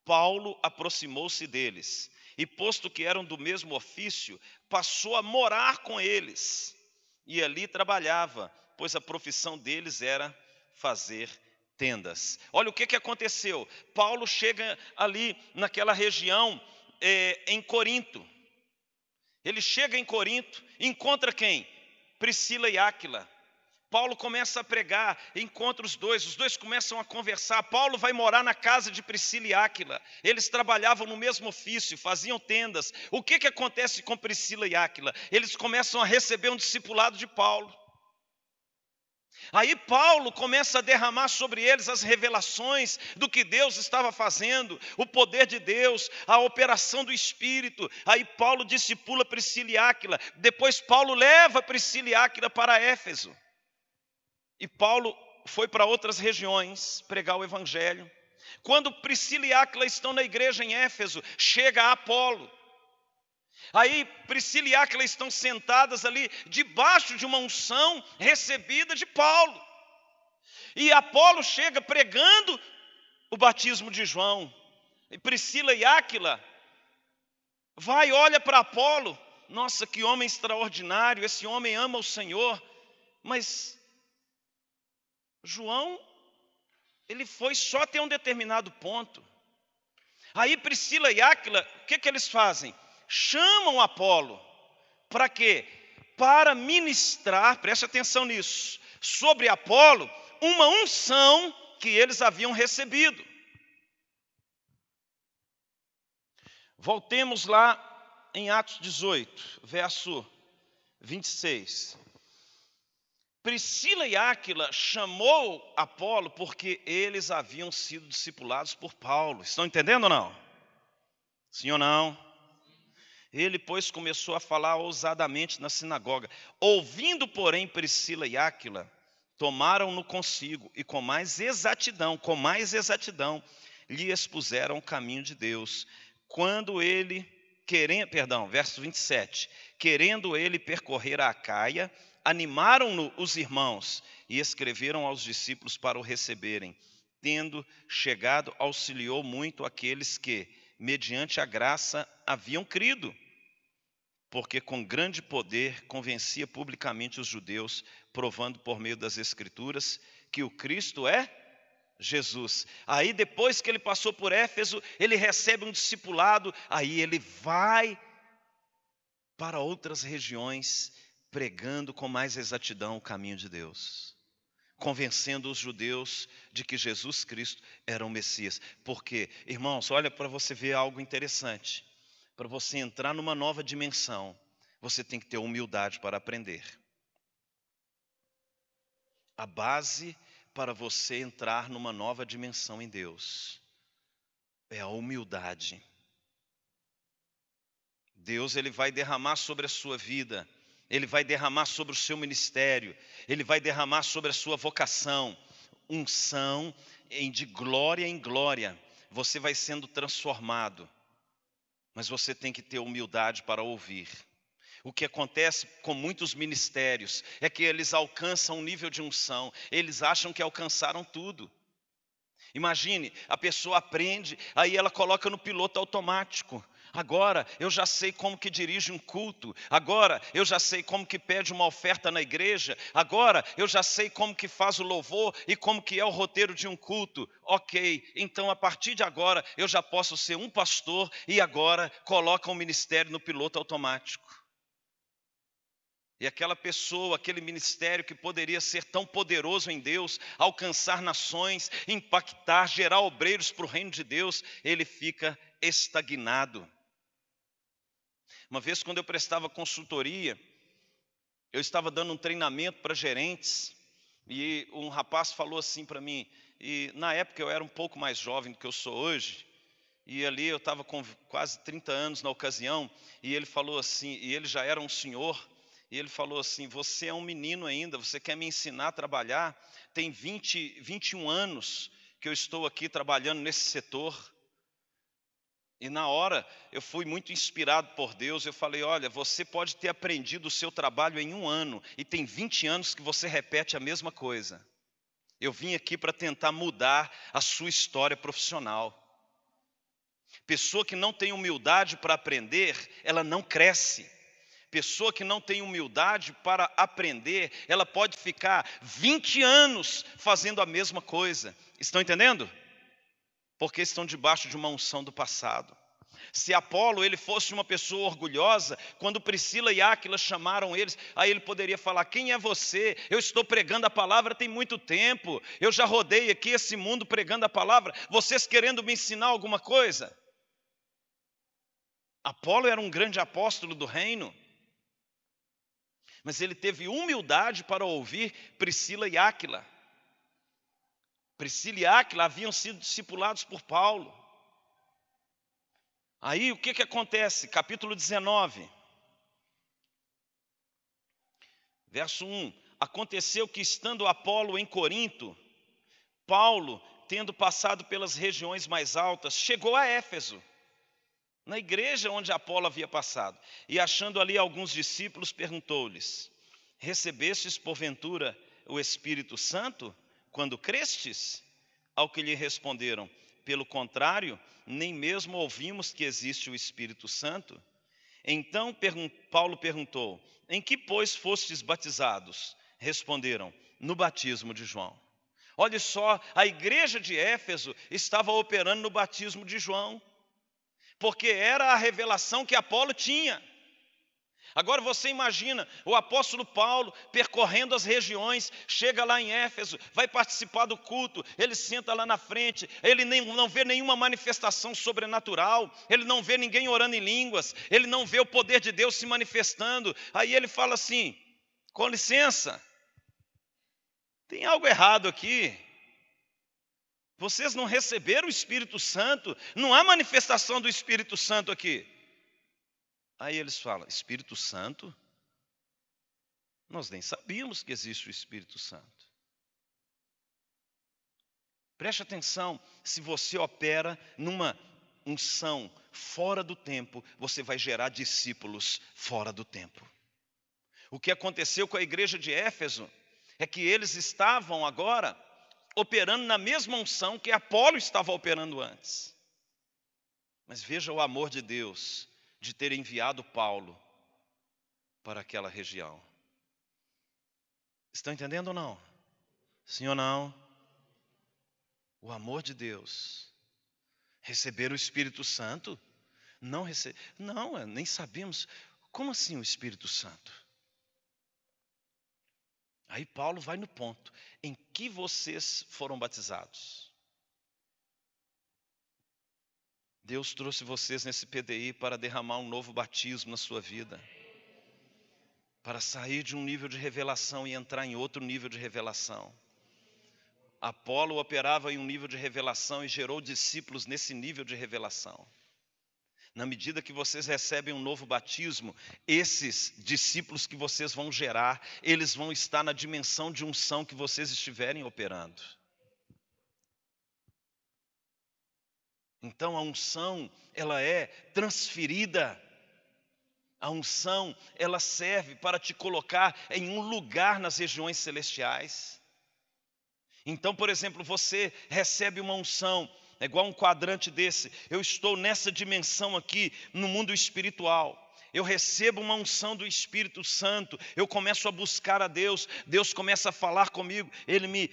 Paulo aproximou-se deles e, posto que eram do mesmo ofício, passou a morar com eles e ali trabalhava, pois a profissão deles era fazer tendas. Olha o que, que aconteceu. Paulo chega ali naquela região é, em Corinto. Ele chega em Corinto, encontra quem? Priscila e Áquila. Paulo começa a pregar, encontra os dois, os dois começam a conversar. Paulo vai morar na casa de Priscila e Áquila. Eles trabalhavam no mesmo ofício, faziam tendas. O que, que acontece com Priscila e Áquila? Eles começam a receber um discipulado de Paulo. Aí Paulo começa a derramar sobre eles as revelações do que Deus estava fazendo, o poder de Deus, a operação do Espírito. Aí Paulo discipula Priscila e Áquila. Depois Paulo leva Priscila e Áquila para Éfeso. E Paulo foi para outras regiões pregar o Evangelho. Quando Priscila e Áquila estão na igreja em Éfeso, chega Apolo. Aí Priscila e Áquila estão sentadas ali debaixo de uma unção recebida de Paulo. E Apolo chega pregando o batismo de João. E Priscila e Áquila vai olha para Apolo. Nossa, que homem extraordinário, esse homem ama o Senhor. Mas João, ele foi só até um determinado ponto. Aí Priscila e Áquila, o que, que eles fazem? Chamam Apolo. Para quê? Para ministrar, preste atenção nisso, sobre Apolo, uma unção que eles haviam recebido. Voltemos lá em Atos 18, verso 26. Priscila e Áquila chamou Apolo porque eles haviam sido discipulados por Paulo. Estão entendendo ou não? Sim ou não? Ele, pois, começou a falar ousadamente na sinagoga. Ouvindo, porém, Priscila e Áquila, tomaram-no consigo e com mais exatidão, com mais exatidão, lhe expuseram o caminho de Deus. Quando ele, querendo, perdão, verso 27, querendo ele percorrer a Acaia, animaram-no os irmãos e escreveram aos discípulos para o receberem. Tendo chegado, auxiliou muito aqueles que, mediante a graça, haviam crido. Porque com grande poder convencia publicamente os judeus, provando por meio das Escrituras que o Cristo é Jesus. Aí, depois que ele passou por Éfeso, ele recebe um discipulado, aí ele vai para outras regiões, pregando com mais exatidão o caminho de Deus, convencendo os judeus de que Jesus Cristo era o Messias. Porque, irmãos, olha para você ver algo interessante para você entrar numa nova dimensão, você tem que ter humildade para aprender. A base para você entrar numa nova dimensão em Deus é a humildade. Deus ele vai derramar sobre a sua vida, ele vai derramar sobre o seu ministério, ele vai derramar sobre a sua vocação, unção de glória em glória. Você vai sendo transformado mas você tem que ter humildade para ouvir. O que acontece com muitos ministérios é que eles alcançam um nível de unção, eles acham que alcançaram tudo. Imagine, a pessoa aprende, aí ela coloca no piloto automático. Agora eu já sei como que dirige um culto. Agora eu já sei como que pede uma oferta na igreja. Agora eu já sei como que faz o louvor e como que é o roteiro de um culto. OK, então a partir de agora eu já posso ser um pastor e agora coloca o um ministério no piloto automático. E aquela pessoa, aquele ministério que poderia ser tão poderoso em Deus, alcançar nações, impactar, gerar obreiros para o reino de Deus, ele fica estagnado. Uma vez, quando eu prestava consultoria, eu estava dando um treinamento para gerentes e um rapaz falou assim para mim. E na época eu era um pouco mais jovem do que eu sou hoje, e ali eu estava com quase 30 anos na ocasião, e ele falou assim, e ele já era um senhor, e ele falou assim: Você é um menino ainda, você quer me ensinar a trabalhar? Tem 20, 21 anos que eu estou aqui trabalhando nesse setor. E na hora eu fui muito inspirado por Deus. Eu falei: olha, você pode ter aprendido o seu trabalho em um ano, e tem 20 anos que você repete a mesma coisa. Eu vim aqui para tentar mudar a sua história profissional. Pessoa que não tem humildade para aprender, ela não cresce. Pessoa que não tem humildade para aprender, ela pode ficar 20 anos fazendo a mesma coisa. Estão entendendo? Porque estão debaixo de uma unção do passado. Se Apolo ele fosse uma pessoa orgulhosa, quando Priscila e Áquila chamaram eles, aí ele poderia falar: Quem é você? Eu estou pregando a palavra tem muito tempo, eu já rodei aqui esse mundo pregando a palavra, vocês querendo me ensinar alguma coisa? Apolo era um grande apóstolo do reino, mas ele teve humildade para ouvir Priscila e Áquila. Priscila e Áquila haviam sido discipulados por Paulo. Aí o que, que acontece? Capítulo 19, verso 1: Aconteceu que, estando Apolo em Corinto, Paulo, tendo passado pelas regiões mais altas, chegou a Éfeso, na igreja onde Apolo havia passado, e achando ali alguns discípulos, perguntou-lhes: Recebestes porventura o Espírito Santo? Quando crestes? Ao que lhe responderam: Pelo contrário, nem mesmo ouvimos que existe o Espírito Santo. Então Paulo perguntou: Em que, pois, fostes batizados? Responderam: No batismo de João. Olha só, a igreja de Éfeso estava operando no batismo de João, porque era a revelação que Apolo tinha. Agora você imagina o apóstolo Paulo percorrendo as regiões, chega lá em Éfeso, vai participar do culto, ele senta lá na frente, ele nem, não vê nenhuma manifestação sobrenatural, ele não vê ninguém orando em línguas, ele não vê o poder de Deus se manifestando. Aí ele fala assim: com licença, tem algo errado aqui. Vocês não receberam o Espírito Santo, não há manifestação do Espírito Santo aqui. Aí eles falam: Espírito Santo? Nós nem sabíamos que existe o Espírito Santo. Preste atenção, se você opera numa unção fora do tempo, você vai gerar discípulos fora do tempo. O que aconteceu com a igreja de Éfeso é que eles estavam agora operando na mesma unção que Apolo estava operando antes. Mas veja o amor de Deus de ter enviado Paulo para aquela região. Estão entendendo ou não? Sim ou não? O amor de Deus. Receber o Espírito Santo? Não receber. Não, nem sabemos. Como assim o Espírito Santo? Aí Paulo vai no ponto. Em que vocês foram batizados? Deus trouxe vocês nesse PDI para derramar um novo batismo na sua vida. Para sair de um nível de revelação e entrar em outro nível de revelação. Apolo operava em um nível de revelação e gerou discípulos nesse nível de revelação. Na medida que vocês recebem um novo batismo, esses discípulos que vocês vão gerar, eles vão estar na dimensão de unção que vocês estiverem operando. Então a unção, ela é transferida. A unção, ela serve para te colocar em um lugar nas regiões celestiais. Então, por exemplo, você recebe uma unção, é igual um quadrante desse. Eu estou nessa dimensão aqui, no mundo espiritual. Eu recebo uma unção do Espírito Santo, eu começo a buscar a Deus, Deus começa a falar comigo, Ele me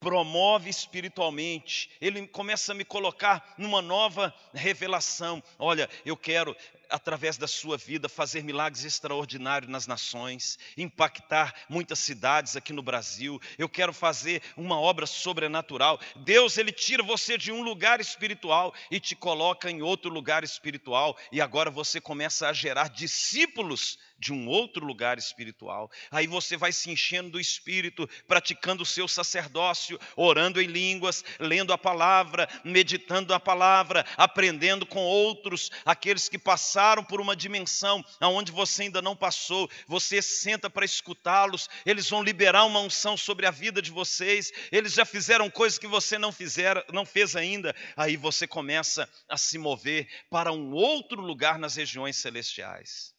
promove espiritualmente, ele começa a me colocar numa nova revelação. Olha, eu quero através da sua vida, fazer milagres extraordinários nas nações, impactar muitas cidades aqui no Brasil. Eu quero fazer uma obra sobrenatural. Deus, Ele tira você de um lugar espiritual e te coloca em outro lugar espiritual, e agora você começa a gerar discípulos de um outro lugar espiritual. Aí você vai se enchendo do espírito, praticando o seu sacerdócio, orando em línguas, lendo a palavra, meditando a palavra, aprendendo com outros, aqueles que passaram por uma dimensão aonde você ainda não passou. Você senta para escutá-los, eles vão liberar uma unção sobre a vida de vocês. Eles já fizeram coisas que você não fizer, não fez ainda. Aí você começa a se mover para um outro lugar nas regiões celestiais.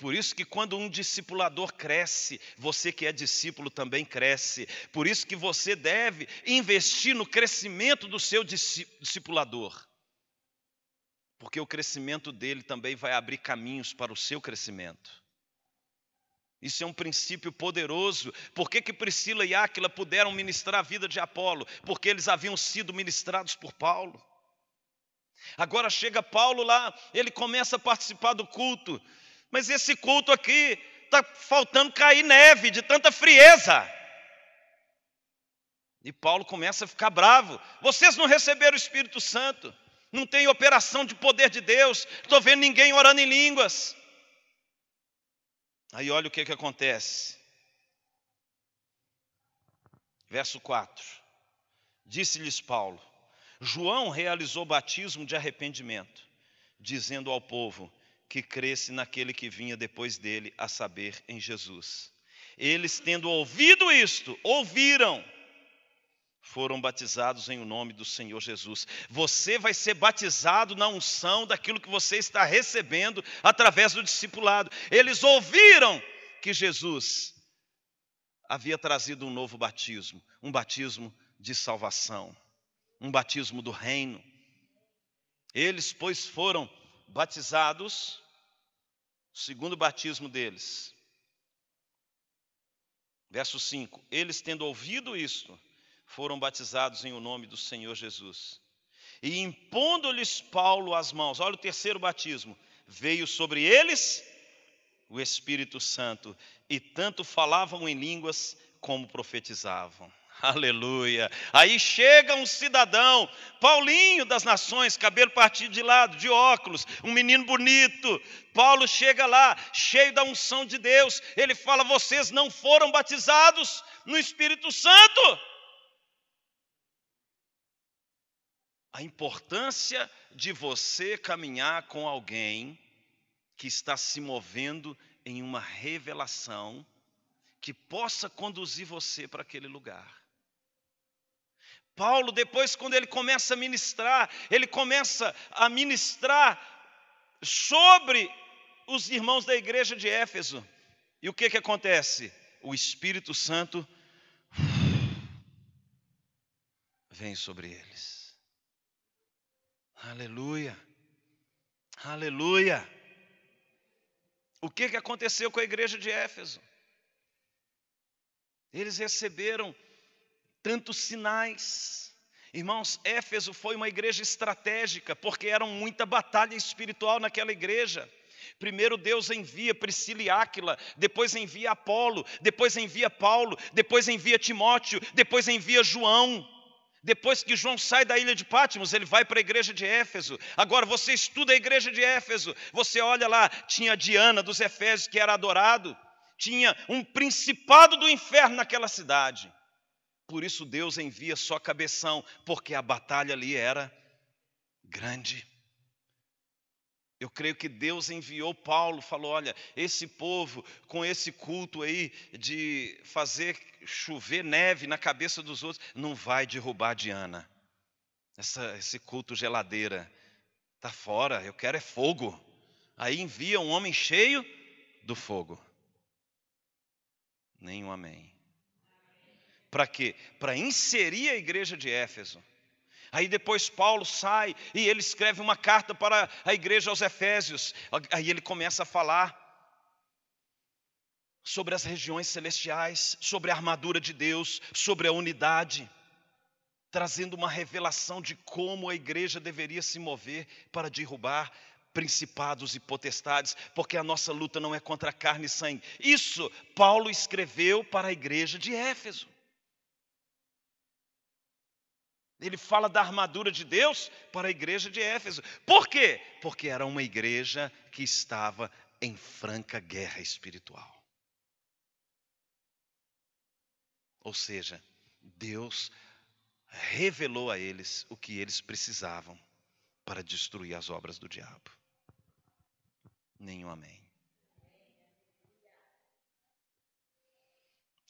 Por isso que quando um discipulador cresce, você que é discípulo também cresce. Por isso que você deve investir no crescimento do seu discipulador. Porque o crescimento dele também vai abrir caminhos para o seu crescimento. Isso é um princípio poderoso. Por que, que Priscila e Áquila puderam ministrar a vida de Apolo? Porque eles haviam sido ministrados por Paulo. Agora chega Paulo lá, ele começa a participar do culto. Mas esse culto aqui está faltando cair neve de tanta frieza. E Paulo começa a ficar bravo. Vocês não receberam o Espírito Santo, não tem operação de poder de Deus, estou vendo ninguém orando em línguas. Aí olha o que, que acontece. Verso 4: Disse-lhes Paulo: João realizou batismo de arrependimento, dizendo ao povo: que cresce naquele que vinha depois dele, a saber, em Jesus. Eles, tendo ouvido isto, ouviram, foram batizados em o nome do Senhor Jesus. Você vai ser batizado na unção daquilo que você está recebendo através do discipulado. Eles ouviram que Jesus havia trazido um novo batismo, um batismo de salvação, um batismo do reino. Eles, pois, foram batizados, o segundo batismo deles. Verso 5: Eles, tendo ouvido isto, foram batizados em o nome do Senhor Jesus. E impondo-lhes Paulo as mãos, olha o terceiro batismo, veio sobre eles o Espírito Santo, e tanto falavam em línguas como profetizavam. <laughs> Aleluia. Aí chega um cidadão, Paulinho das Nações, cabelo partido de lado, de óculos, um menino bonito. Paulo chega lá, cheio da unção de Deus. Ele fala: Vocês não foram batizados no Espírito Santo. A importância de você caminhar com alguém que está se movendo em uma revelação que possa conduzir você para aquele lugar. Paulo, depois, quando ele começa a ministrar, ele começa a ministrar sobre os irmãos da igreja de Éfeso. E o que, que acontece? O Espírito Santo vem sobre eles. Aleluia, aleluia. O que, que aconteceu com a igreja de Éfeso? Eles receberam tantos sinais. Irmãos, Éfeso foi uma igreja estratégica, porque era muita batalha espiritual naquela igreja. Primeiro Deus envia Priscila e Áquila, depois envia Apolo, depois envia Paulo, depois envia Timóteo, depois envia João. Depois que João sai da ilha de Pátimos, ele vai para a igreja de Éfeso. Agora você estuda a igreja de Éfeso, você olha lá, tinha Diana dos Efésios que era adorado, tinha um principado do inferno naquela cidade. Por isso Deus envia só cabeção, porque a batalha ali era grande. Eu creio que Deus enviou Paulo, falou: olha, esse povo com esse culto aí de fazer chover neve na cabeça dos outros, não vai derrubar Diana. Essa, esse culto geladeira está fora, eu quero é fogo. Aí envia um homem cheio do fogo. Nenhum amém. Para quê? Para inserir a igreja de Éfeso Aí depois Paulo sai e ele escreve uma carta para a igreja aos Efésios. Aí ele começa a falar sobre as regiões celestiais, sobre a armadura de Deus, sobre a unidade, trazendo uma revelação de como a igreja deveria se mover para derrubar principados e potestades, porque a nossa luta não é contra carne e sangue. Isso Paulo escreveu para a igreja de Éfeso. Ele fala da armadura de Deus para a igreja de Éfeso. Por quê? Porque era uma igreja que estava em franca guerra espiritual. Ou seja, Deus revelou a eles o que eles precisavam para destruir as obras do diabo. Nenhum amém.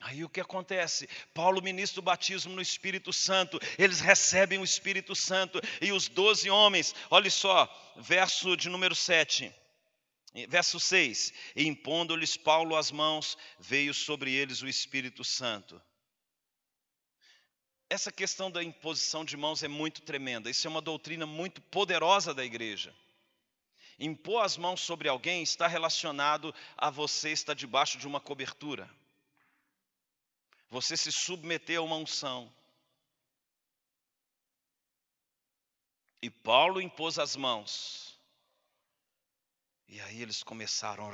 Aí o que acontece? Paulo ministra o batismo no Espírito Santo, eles recebem o Espírito Santo, e os doze homens, olha só, verso de número 7, verso 6: E impondo-lhes Paulo as mãos, veio sobre eles o Espírito Santo. Essa questão da imposição de mãos é muito tremenda, isso é uma doutrina muito poderosa da igreja. Impor as mãos sobre alguém está relacionado a você estar debaixo de uma cobertura você se submeteu a uma unção. E Paulo impôs as mãos. E aí eles começaram,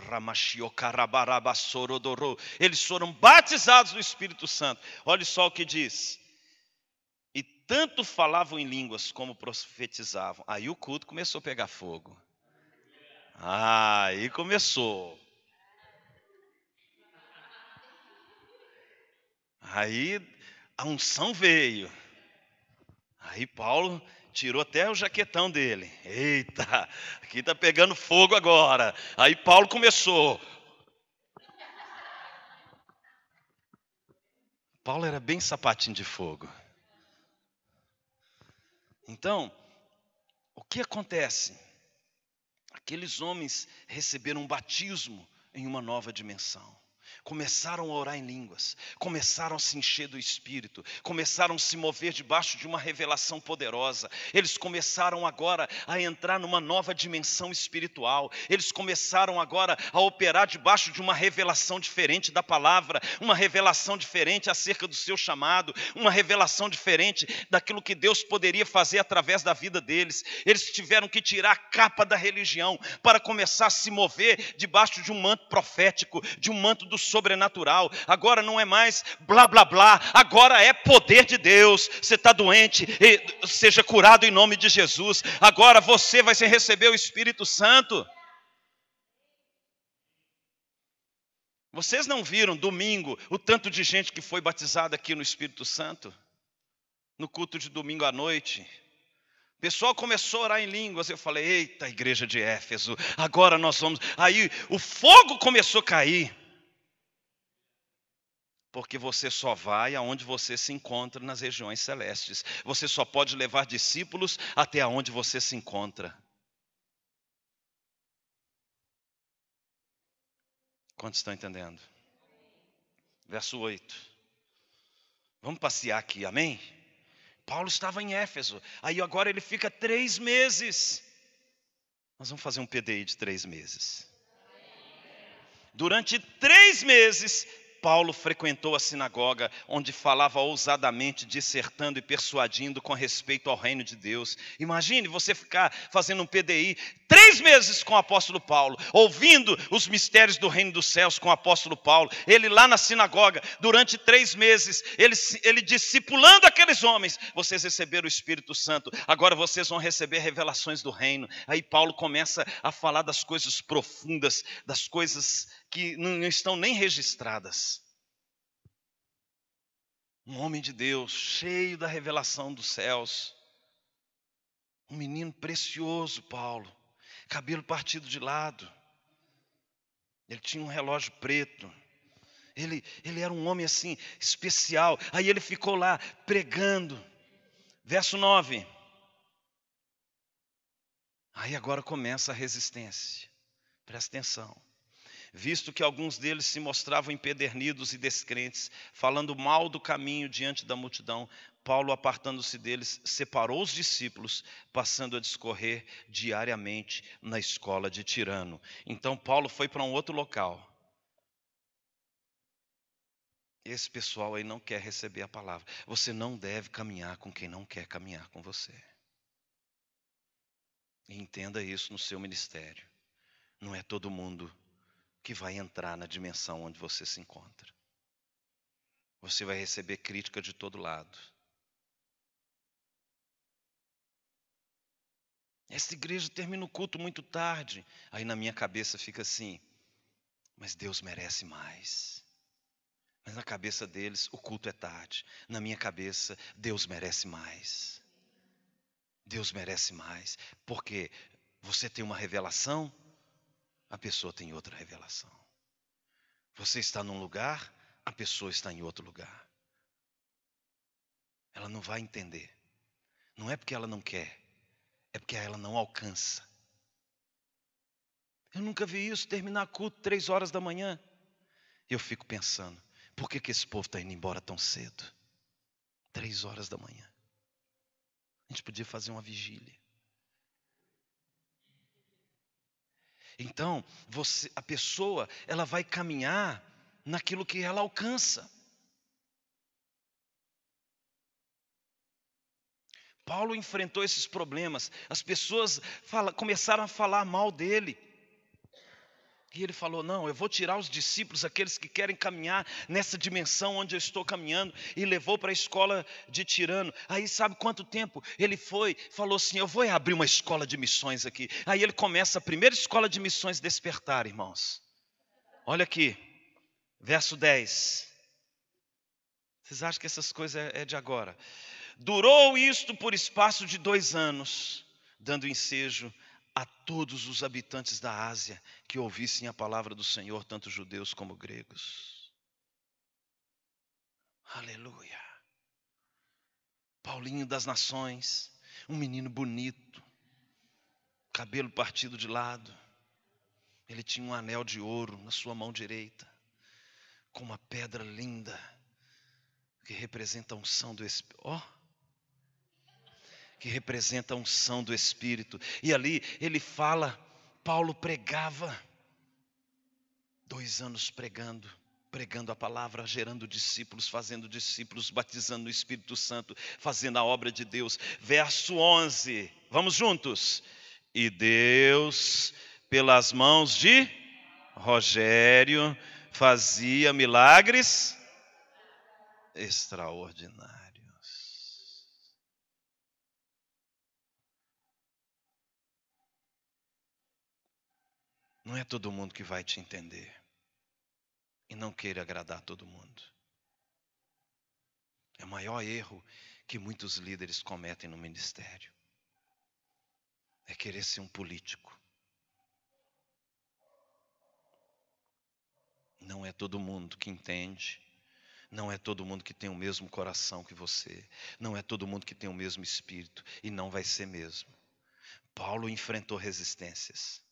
eles foram batizados no Espírito Santo. Olha só o que diz. E tanto falavam em línguas como profetizavam. Aí o culto começou a pegar fogo. Aí começou. Aí a unção veio. Aí Paulo tirou até o jaquetão dele. Eita, aqui está pegando fogo agora. Aí Paulo começou. Paulo era bem sapatinho de fogo. Então, o que acontece? Aqueles homens receberam um batismo em uma nova dimensão começaram a orar em línguas, começaram a se encher do Espírito, começaram a se mover debaixo de uma revelação poderosa. Eles começaram agora a entrar numa nova dimensão espiritual. Eles começaram agora a operar debaixo de uma revelação diferente da palavra, uma revelação diferente acerca do seu chamado, uma revelação diferente daquilo que Deus poderia fazer através da vida deles. Eles tiveram que tirar a capa da religião para começar a se mover debaixo de um manto profético, de um manto do sobrenatural. Agora não é mais blá blá blá, agora é poder de Deus. Você está doente, seja curado em nome de Jesus. Agora você vai receber o Espírito Santo. Vocês não viram domingo o tanto de gente que foi batizada aqui no Espírito Santo? No culto de domingo à noite. O pessoal começou a orar em línguas. Eu falei: Eita, igreja de Éfeso, agora nós vamos. Aí o fogo começou a cair. Porque você só vai aonde você se encontra nas regiões celestes. Você só pode levar discípulos até aonde você se encontra. Quantos estão entendendo? Verso 8. Vamos passear aqui, amém? Paulo estava em Éfeso, aí agora ele fica três meses. Nós vamos fazer um PDI de três meses. Durante três meses, Paulo frequentou a sinagoga, onde falava ousadamente, dissertando e persuadindo com respeito ao reino de Deus. Imagine você ficar fazendo um PDI três meses com o apóstolo Paulo, ouvindo os mistérios do reino dos céus com o apóstolo Paulo. Ele lá na sinagoga, durante três meses, ele, ele discipulando aqueles homens. Vocês receberam o Espírito Santo, agora vocês vão receber revelações do reino. Aí Paulo começa a falar das coisas profundas, das coisas que não estão nem registradas. Um homem de Deus, cheio da revelação dos céus. Um menino precioso, Paulo. Cabelo partido de lado. Ele tinha um relógio preto. Ele, ele era um homem assim, especial. Aí ele ficou lá pregando. Verso 9. Aí agora começa a resistência. Presta atenção visto que alguns deles se mostravam empedernidos e descrentes, falando mal do caminho diante da multidão, Paulo, apartando-se deles, separou os discípulos, passando a discorrer diariamente na escola de Tirano. Então, Paulo foi para um outro local. Esse pessoal aí não quer receber a palavra. Você não deve caminhar com quem não quer caminhar com você. E entenda isso no seu ministério. Não é todo mundo que vai entrar na dimensão onde você se encontra. Você vai receber crítica de todo lado. Essa igreja termina o culto muito tarde. Aí na minha cabeça fica assim: mas Deus merece mais. Mas na cabeça deles, o culto é tarde. Na minha cabeça, Deus merece mais. Deus merece mais. Porque você tem uma revelação a pessoa tem outra revelação. Você está num lugar, a pessoa está em outro lugar. Ela não vai entender. Não é porque ela não quer, é porque ela não alcança. Eu nunca vi isso terminar culto três horas da manhã. Eu fico pensando, por que, que esse povo está indo embora tão cedo? Três horas da manhã. A gente podia fazer uma vigília. Então, você, a pessoa, ela vai caminhar naquilo que ela alcança. Paulo enfrentou esses problemas. As pessoas fala, começaram a falar mal dele. E ele falou: Não, eu vou tirar os discípulos, aqueles que querem caminhar nessa dimensão onde eu estou caminhando, e levou para a escola de Tirano. Aí, sabe quanto tempo? Ele foi, falou assim: Eu vou abrir uma escola de missões aqui. Aí ele começa a primeira escola de missões despertar, irmãos. Olha aqui, verso 10. Vocês acham que essas coisas é, é de agora? Durou isto por espaço de dois anos, dando ensejo a todos os habitantes da Ásia que ouvissem a palavra do Senhor, tanto judeus como gregos. Aleluia. Paulinho das Nações, um menino bonito, cabelo partido de lado. Ele tinha um anel de ouro na sua mão direita, com uma pedra linda que representa a unção do Espírito. Oh, que representa a unção do Espírito. E ali ele fala, Paulo pregava, dois anos pregando, pregando a palavra, gerando discípulos, fazendo discípulos, batizando no Espírito Santo, fazendo a obra de Deus. Verso 11, vamos juntos. E Deus, pelas mãos de Rogério, fazia milagres extraordinários. Não é todo mundo que vai te entender. E não queira agradar todo mundo. É o maior erro que muitos líderes cometem no ministério. É querer ser um político. Não é todo mundo que entende. Não é todo mundo que tem o mesmo coração que você. Não é todo mundo que tem o mesmo espírito. E não vai ser mesmo. Paulo enfrentou resistências.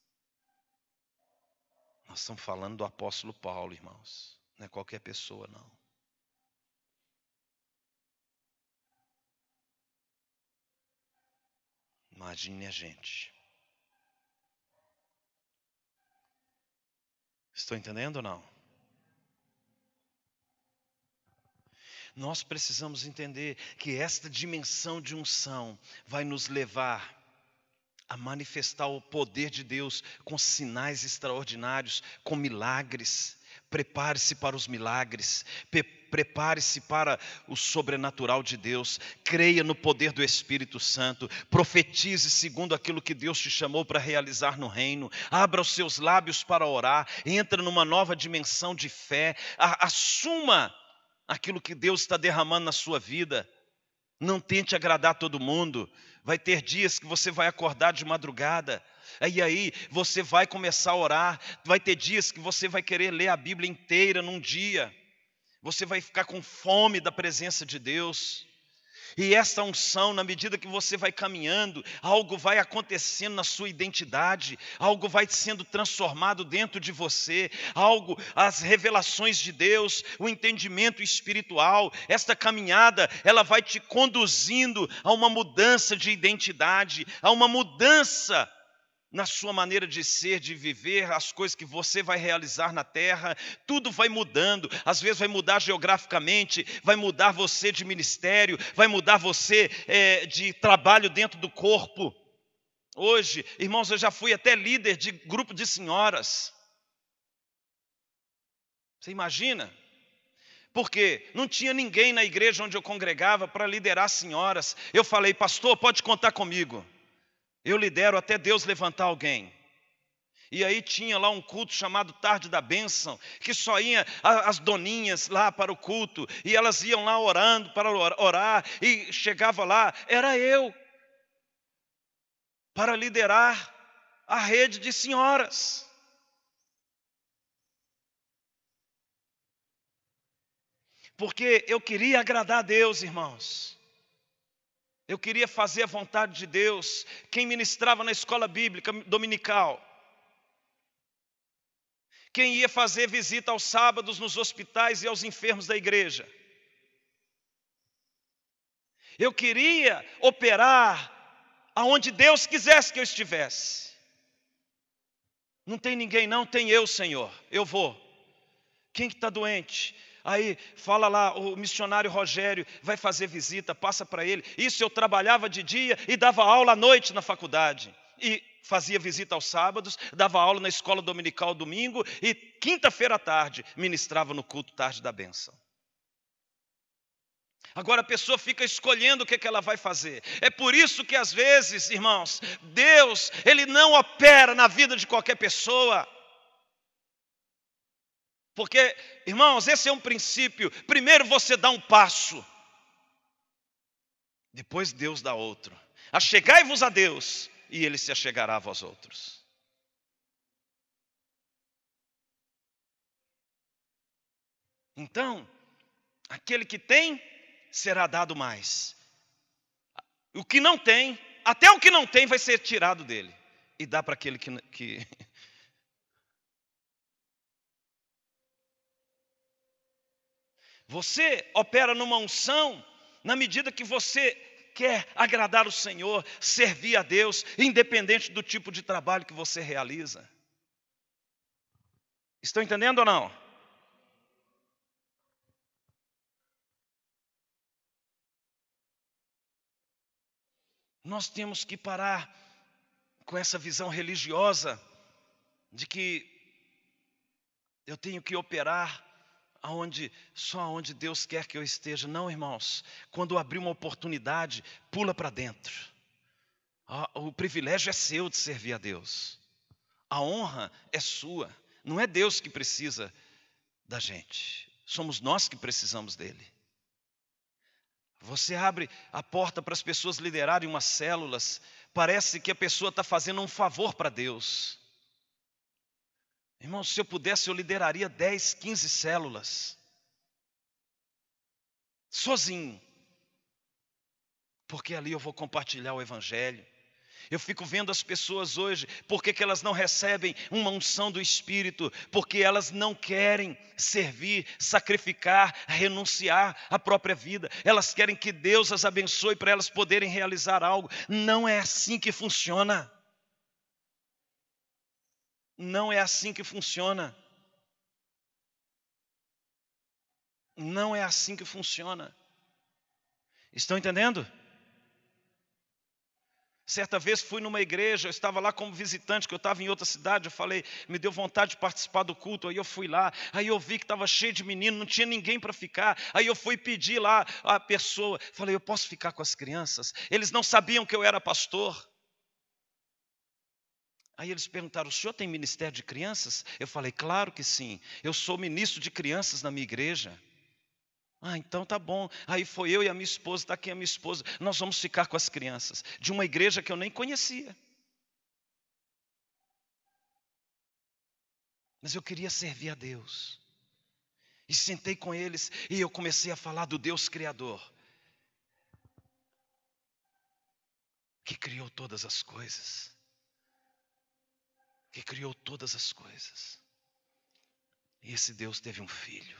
Nós estamos falando do apóstolo Paulo, irmãos. Não é qualquer pessoa, não. Imagine a gente. Estou entendendo ou não? Nós precisamos entender que esta dimensão de unção vai nos levar a manifestar o poder de Deus com sinais extraordinários, com milagres. Prepare-se para os milagres, prepare-se para o sobrenatural de Deus, creia no poder do Espírito Santo, profetize segundo aquilo que Deus te chamou para realizar no reino, abra os seus lábios para orar, entra numa nova dimensão de fé, assuma aquilo que Deus está derramando na sua vida. Não tente agradar todo mundo. Vai ter dias que você vai acordar de madrugada. E aí você vai começar a orar. Vai ter dias que você vai querer ler a Bíblia inteira num dia. Você vai ficar com fome da presença de Deus. E essa unção, na medida que você vai caminhando, algo vai acontecendo na sua identidade, algo vai sendo transformado dentro de você, algo, as revelações de Deus, o entendimento espiritual, esta caminhada, ela vai te conduzindo a uma mudança de identidade, a uma mudança na sua maneira de ser, de viver, as coisas que você vai realizar na terra, tudo vai mudando. Às vezes vai mudar geograficamente, vai mudar você de ministério, vai mudar você é, de trabalho dentro do corpo. Hoje, irmãos, eu já fui até líder de grupo de senhoras. Você imagina? Porque não tinha ninguém na igreja onde eu congregava para liderar senhoras. Eu falei, pastor, pode contar comigo. Eu lidero até Deus levantar alguém. E aí tinha lá um culto chamado Tarde da Bênção, que só ia as doninhas lá para o culto, e elas iam lá orando para orar, e chegava lá, era eu, para liderar a rede de senhoras. Porque eu queria agradar a Deus, irmãos. Eu queria fazer a vontade de Deus. Quem ministrava na escola bíblica dominical? Quem ia fazer visita aos sábados nos hospitais e aos enfermos da igreja? Eu queria operar aonde Deus quisesse que eu estivesse. Não tem ninguém, não, tem eu, Senhor. Eu vou. Quem que está doente? Aí fala lá, o missionário Rogério vai fazer visita, passa para ele. Isso eu trabalhava de dia e dava aula à noite na faculdade. E fazia visita aos sábados, dava aula na escola dominical domingo e quinta-feira à tarde ministrava no culto tarde da benção. Agora a pessoa fica escolhendo o que, que ela vai fazer. É por isso que às vezes, irmãos, Deus, Ele não opera na vida de qualquer pessoa. Porque, irmãos, esse é um princípio. Primeiro você dá um passo, depois Deus dá outro. Achegai-vos a Deus, e Ele se achegará a vós outros. Então, aquele que tem, será dado mais. O que não tem, até o que não tem, vai ser tirado dele. E dá para aquele que, que, Você opera numa unção na medida que você quer agradar o Senhor, servir a Deus, independente do tipo de trabalho que você realiza. Estão entendendo ou não? Nós temos que parar com essa visão religiosa de que eu tenho que operar aonde só onde Deus quer que eu esteja. Não, irmãos. Quando abrir uma oportunidade, pula para dentro. O privilégio é seu de servir a Deus. A honra é sua. Não é Deus que precisa da gente. Somos nós que precisamos dele. Você abre a porta para as pessoas liderarem umas células. Parece que a pessoa está fazendo um favor para Deus. Irmão, se eu pudesse, eu lideraria 10, 15 células. Sozinho. Porque ali eu vou compartilhar o Evangelho. Eu fico vendo as pessoas hoje, por que elas não recebem uma unção do Espírito? Porque elas não querem servir, sacrificar, renunciar à própria vida. Elas querem que Deus as abençoe para elas poderem realizar algo. Não é assim que funciona. Não é assim que funciona. Não é assim que funciona. Estão entendendo? Certa vez fui numa igreja, eu estava lá como visitante, que eu estava em outra cidade, eu falei, me deu vontade de participar do culto, aí eu fui lá, aí eu vi que estava cheio de menino, não tinha ninguém para ficar, aí eu fui pedir lá a pessoa, falei, eu posso ficar com as crianças? Eles não sabiam que eu era pastor. Aí eles perguntaram: o senhor tem ministério de crianças? Eu falei: claro que sim, eu sou ministro de crianças na minha igreja. Ah, então tá bom. Aí foi eu e a minha esposa, está aqui a minha esposa. Nós vamos ficar com as crianças de uma igreja que eu nem conhecia. Mas eu queria servir a Deus. E sentei com eles e eu comecei a falar do Deus Criador, que criou todas as coisas. Que criou todas as coisas. E esse Deus teve um filho.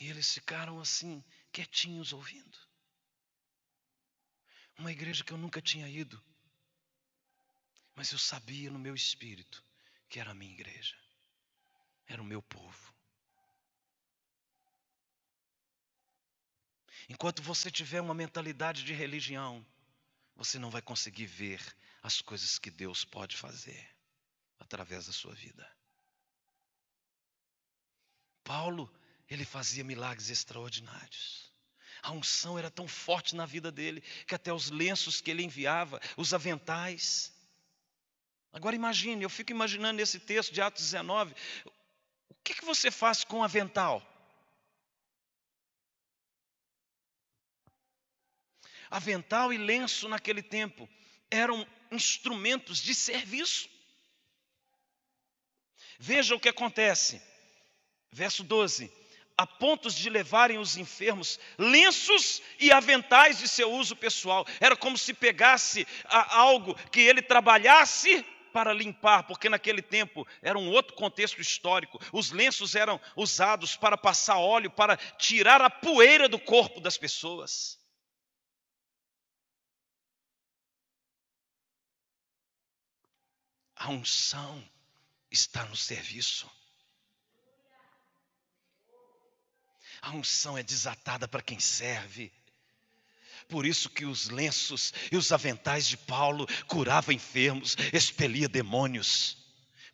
E eles ficaram assim, quietinhos ouvindo. Uma igreja que eu nunca tinha ido. Mas eu sabia no meu espírito que era a minha igreja. Era o meu povo. Enquanto você tiver uma mentalidade de religião, você não vai conseguir ver as coisas que Deus pode fazer através da sua vida. Paulo ele fazia milagres extraordinários. A unção era tão forte na vida dele que até os lenços que ele enviava, os aventais. Agora imagine, eu fico imaginando esse texto de Atos 19. O que, que você faz com um avental? Avental e lenço naquele tempo eram instrumentos de serviço. Veja o que acontece. Verso 12: a pontos de levarem os enfermos lenços e aventais de seu uso pessoal. Era como se pegasse algo que ele trabalhasse para limpar, porque naquele tempo era um outro contexto histórico. Os lenços eram usados para passar óleo, para tirar a poeira do corpo das pessoas. A unção está no serviço. A unção é desatada para quem serve. Por isso que os lenços e os aventais de Paulo curavam enfermos, expelia demônios,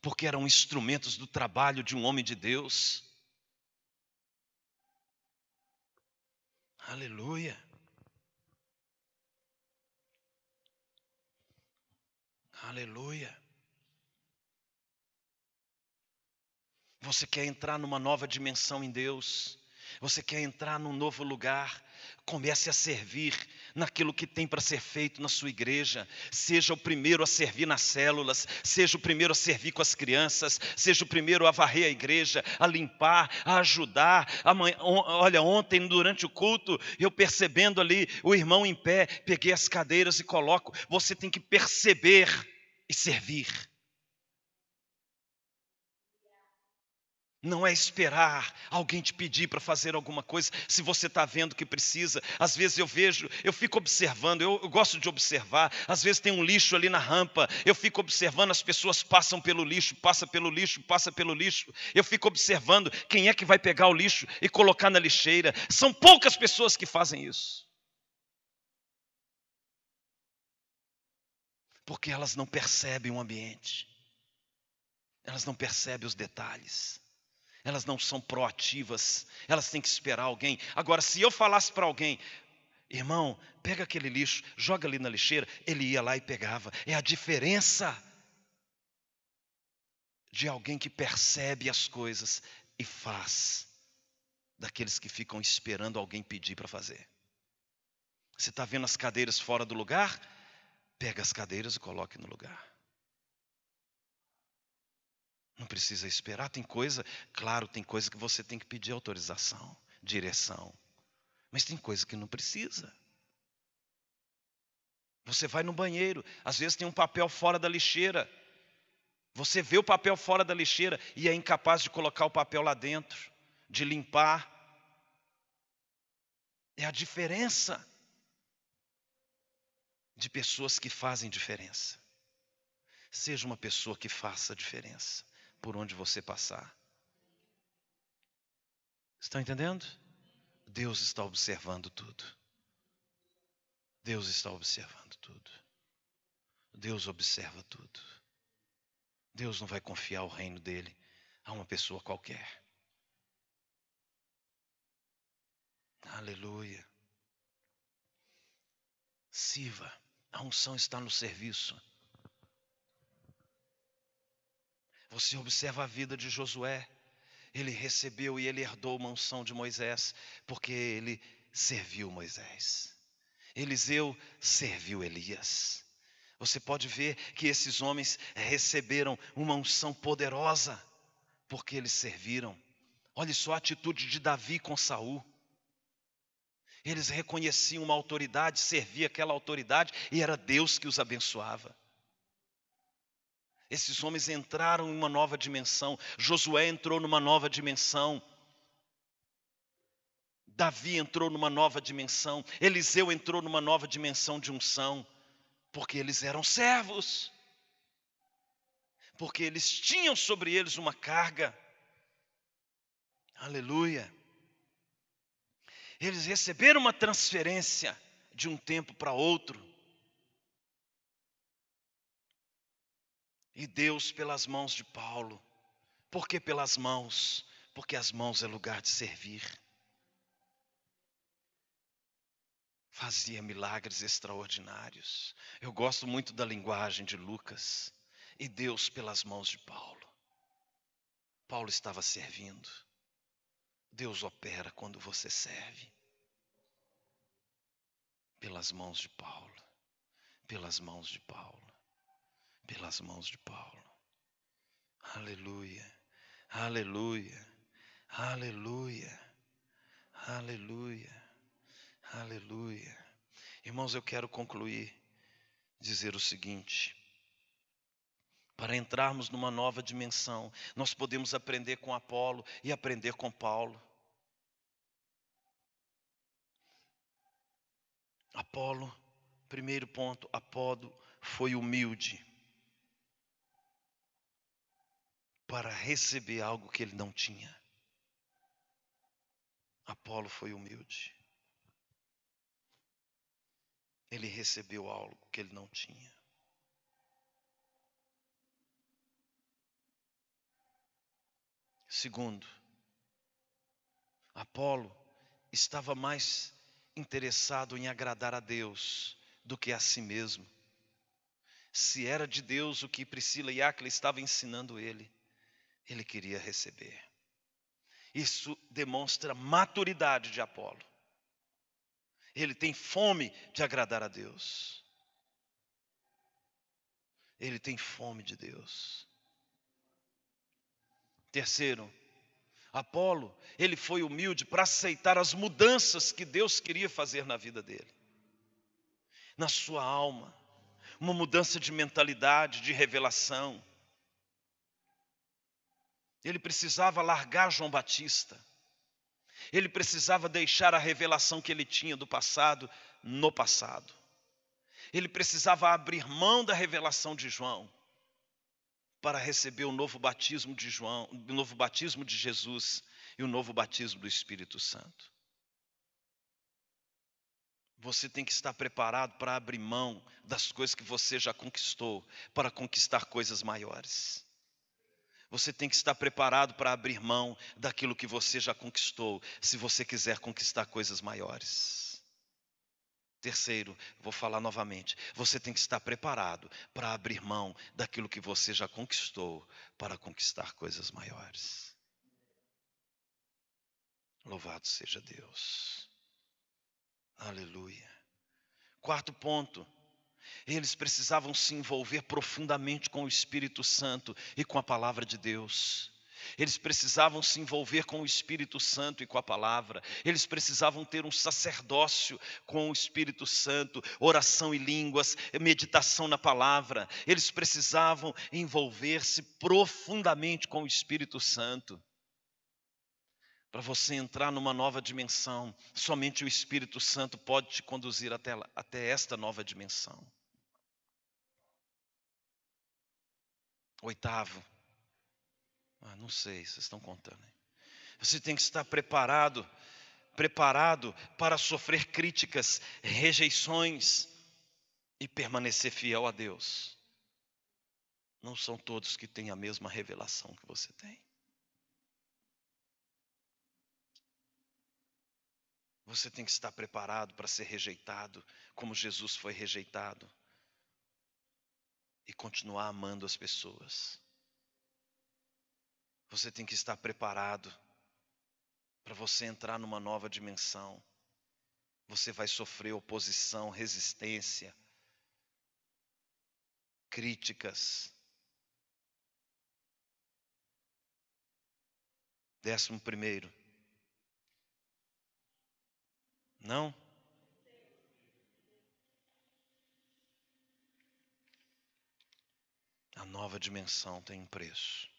porque eram instrumentos do trabalho de um homem de Deus. Aleluia. Aleluia. Você quer entrar numa nova dimensão em Deus? Você quer entrar num novo lugar? Comece a servir naquilo que tem para ser feito na sua igreja. Seja o primeiro a servir nas células, seja o primeiro a servir com as crianças, seja o primeiro a varrer a igreja, a limpar, a ajudar. Olha, ontem durante o culto, eu percebendo ali o irmão em pé, peguei as cadeiras e coloco. Você tem que perceber e servir. Não é esperar alguém te pedir para fazer alguma coisa, se você está vendo que precisa. Às vezes eu vejo, eu fico observando, eu, eu, gosto de observar. Às vezes tem um lixo ali na rampa, eu fico observando, as pessoas passam pelo lixo, passa pelo lixo, passa pelo lixo. Eu fico observando quem é que vai pegar o lixo e colocar na lixeira. São poucas pessoas que fazem isso. Porque elas não percebem o ambiente, elas não percebem os detalhes elas não são proativas, elas têm que esperar alguém. Agora, se eu falasse para alguém, irmão, pega aquele lixo, joga ali na lixeira, ele ia lá e pegava. É a diferença de alguém que percebe as coisas e faz, daqueles que ficam esperando alguém pedir para fazer. Você está vendo as cadeiras fora do lugar? Pega as cadeiras e coloque no lugar. Não precisa esperar. Tem coisa, claro, tem coisa que você tem que pedir autorização, direção. Mas tem coisa que não precisa. Você vai no banheiro, às vezes tem um papel fora da lixeira. Você vê o papel fora da lixeira e é incapaz de colocar o papel lá dentro, de limpar. É a diferença de pessoas que fazem diferença. Seja uma pessoa que faça diferença por onde você passar. Estão entendendo? Deus está observando tudo. Deus está observando tudo. Deus observa tudo. Deus não vai confiar o reino dele a uma pessoa qualquer. Aleluia. Siva, a unção está no serviço. Você observa a vida de Josué. Ele recebeu e ele herdou uma unção de Moisés, porque ele serviu Moisés. Eliseu serviu Elias. Você pode ver que esses homens receberam uma unção poderosa, porque eles serviram. Olhe só a atitude de Davi com Saul. Eles reconheciam uma autoridade, serviam aquela autoridade e era Deus que os abençoava. Esses homens entraram em uma nova dimensão. Josué entrou numa nova dimensão. Davi entrou numa nova dimensão. Eliseu entrou numa nova dimensão de unção. Porque eles eram servos. Porque eles tinham sobre eles uma carga. Aleluia. Eles receberam uma transferência de um tempo para outro. E Deus pelas mãos de Paulo. Por que pelas mãos? Porque as mãos é lugar de servir. Fazia milagres extraordinários. Eu gosto muito da linguagem de Lucas. E Deus pelas mãos de Paulo. Paulo estava servindo. Deus opera quando você serve. Pelas mãos de Paulo. Pelas mãos de Paulo pelas mãos de Paulo. Aleluia, aleluia, aleluia, aleluia, aleluia. Irmãos, eu quero concluir, dizer o seguinte. Para entrarmos numa nova dimensão, nós podemos aprender com Apolo e aprender com Paulo. Apolo, primeiro ponto, Apolo foi humilde. Para receber algo que ele não tinha. Apolo foi humilde. Ele recebeu algo que ele não tinha. Segundo, Apolo estava mais interessado em agradar a Deus do que a si mesmo. Se era de Deus o que Priscila e Áquila estavam ensinando ele, ele queria receber. Isso demonstra maturidade de Apolo. Ele tem fome de agradar a Deus. Ele tem fome de Deus. Terceiro, Apolo, ele foi humilde para aceitar as mudanças que Deus queria fazer na vida dele, na sua alma, uma mudança de mentalidade, de revelação. Ele precisava largar João Batista. Ele precisava deixar a revelação que ele tinha do passado no passado. Ele precisava abrir mão da revelação de João para receber o novo batismo de João, o novo batismo de Jesus e o novo batismo do Espírito Santo. Você tem que estar preparado para abrir mão das coisas que você já conquistou, para conquistar coisas maiores. Você tem que estar preparado para abrir mão daquilo que você já conquistou, se você quiser conquistar coisas maiores. Terceiro, vou falar novamente, você tem que estar preparado para abrir mão daquilo que você já conquistou para conquistar coisas maiores. Louvado seja Deus. Aleluia. Quarto ponto, eles precisavam se envolver profundamente com o Espírito Santo e com a palavra de Deus. Eles precisavam se envolver com o Espírito Santo e com a palavra. Eles precisavam ter um sacerdócio com o Espírito Santo, oração e línguas, meditação na palavra. Eles precisavam envolver-se profundamente com o Espírito Santo. Para você entrar numa nova dimensão, somente o Espírito Santo pode te conduzir até, até esta nova dimensão. Oitavo. Ah, não sei, vocês estão contando. Você tem que estar preparado, preparado para sofrer críticas, rejeições e permanecer fiel a Deus. Não são todos que têm a mesma revelação que você tem. Você tem que estar preparado para ser rejeitado, como Jesus foi rejeitado, e continuar amando as pessoas. Você tem que estar preparado para você entrar numa nova dimensão. Você vai sofrer oposição, resistência, críticas. Décimo primeiro. Não? A nova dimensão tem preço.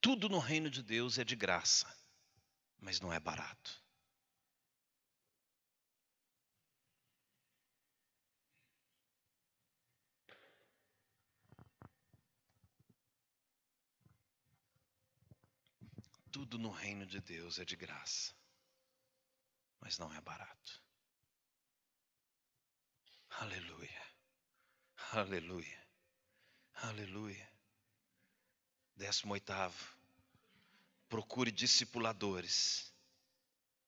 Tudo no reino de Deus é de graça, mas não é barato. Tudo no reino de Deus é de graça, mas não é barato. Aleluia, aleluia, aleluia. Décimo oitavo, procure discipuladores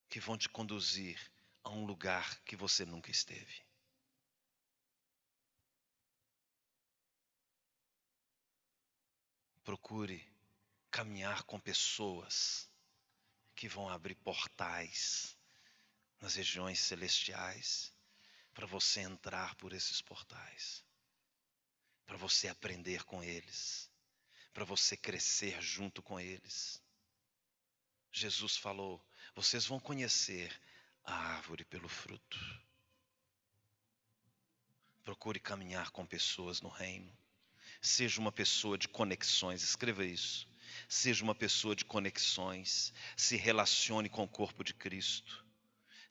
que vão te conduzir a um lugar que você nunca esteve. Procure caminhar com pessoas que vão abrir portais nas regiões celestiais para você entrar por esses portais, para você aprender com eles, para você crescer junto com eles. Jesus falou: vocês vão conhecer a árvore pelo fruto. Procure caminhar com pessoas no reino. Seja uma pessoa de conexões, escreva isso. Seja uma pessoa de conexões, se relacione com o corpo de Cristo.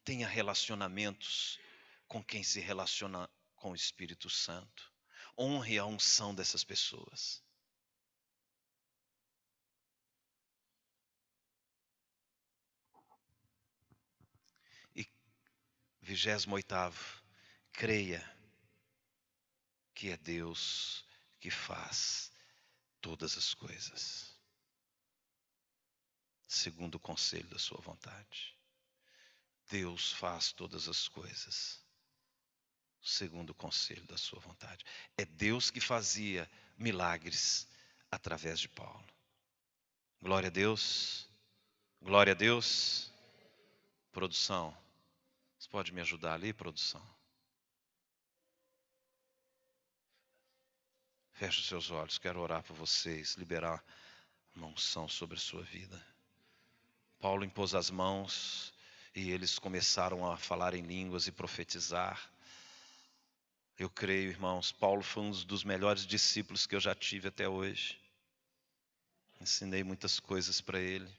Tenha relacionamentos com quem se relaciona com o Espírito Santo. Honre a unção dessas pessoas. Vigésimo oitavo, creia que é Deus que faz todas as coisas, segundo o conselho da sua vontade. Deus faz todas as coisas, segundo o conselho da sua vontade. É Deus que fazia milagres através de Paulo. Glória a Deus, glória a Deus. Produção. Você pode me ajudar ali, produção? Feche os seus olhos, quero orar por vocês, liberar uma unção sobre a sua vida. Paulo impôs as mãos e eles começaram a falar em línguas e profetizar. Eu creio, irmãos, Paulo foi um dos melhores discípulos que eu já tive até hoje. Ensinei muitas coisas para ele.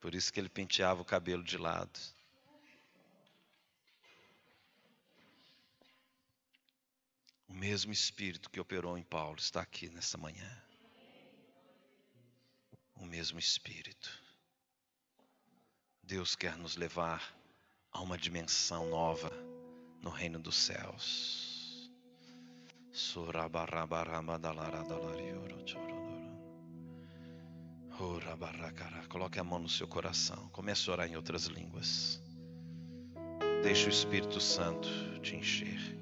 Por isso que ele penteava o cabelo de lado. O mesmo Espírito que operou em Paulo está aqui nessa manhã. O mesmo Espírito. Deus quer nos levar a uma dimensão nova no reino dos céus. Coloque a mão no seu coração. Comece a orar em outras línguas. Deixe o Espírito Santo te encher.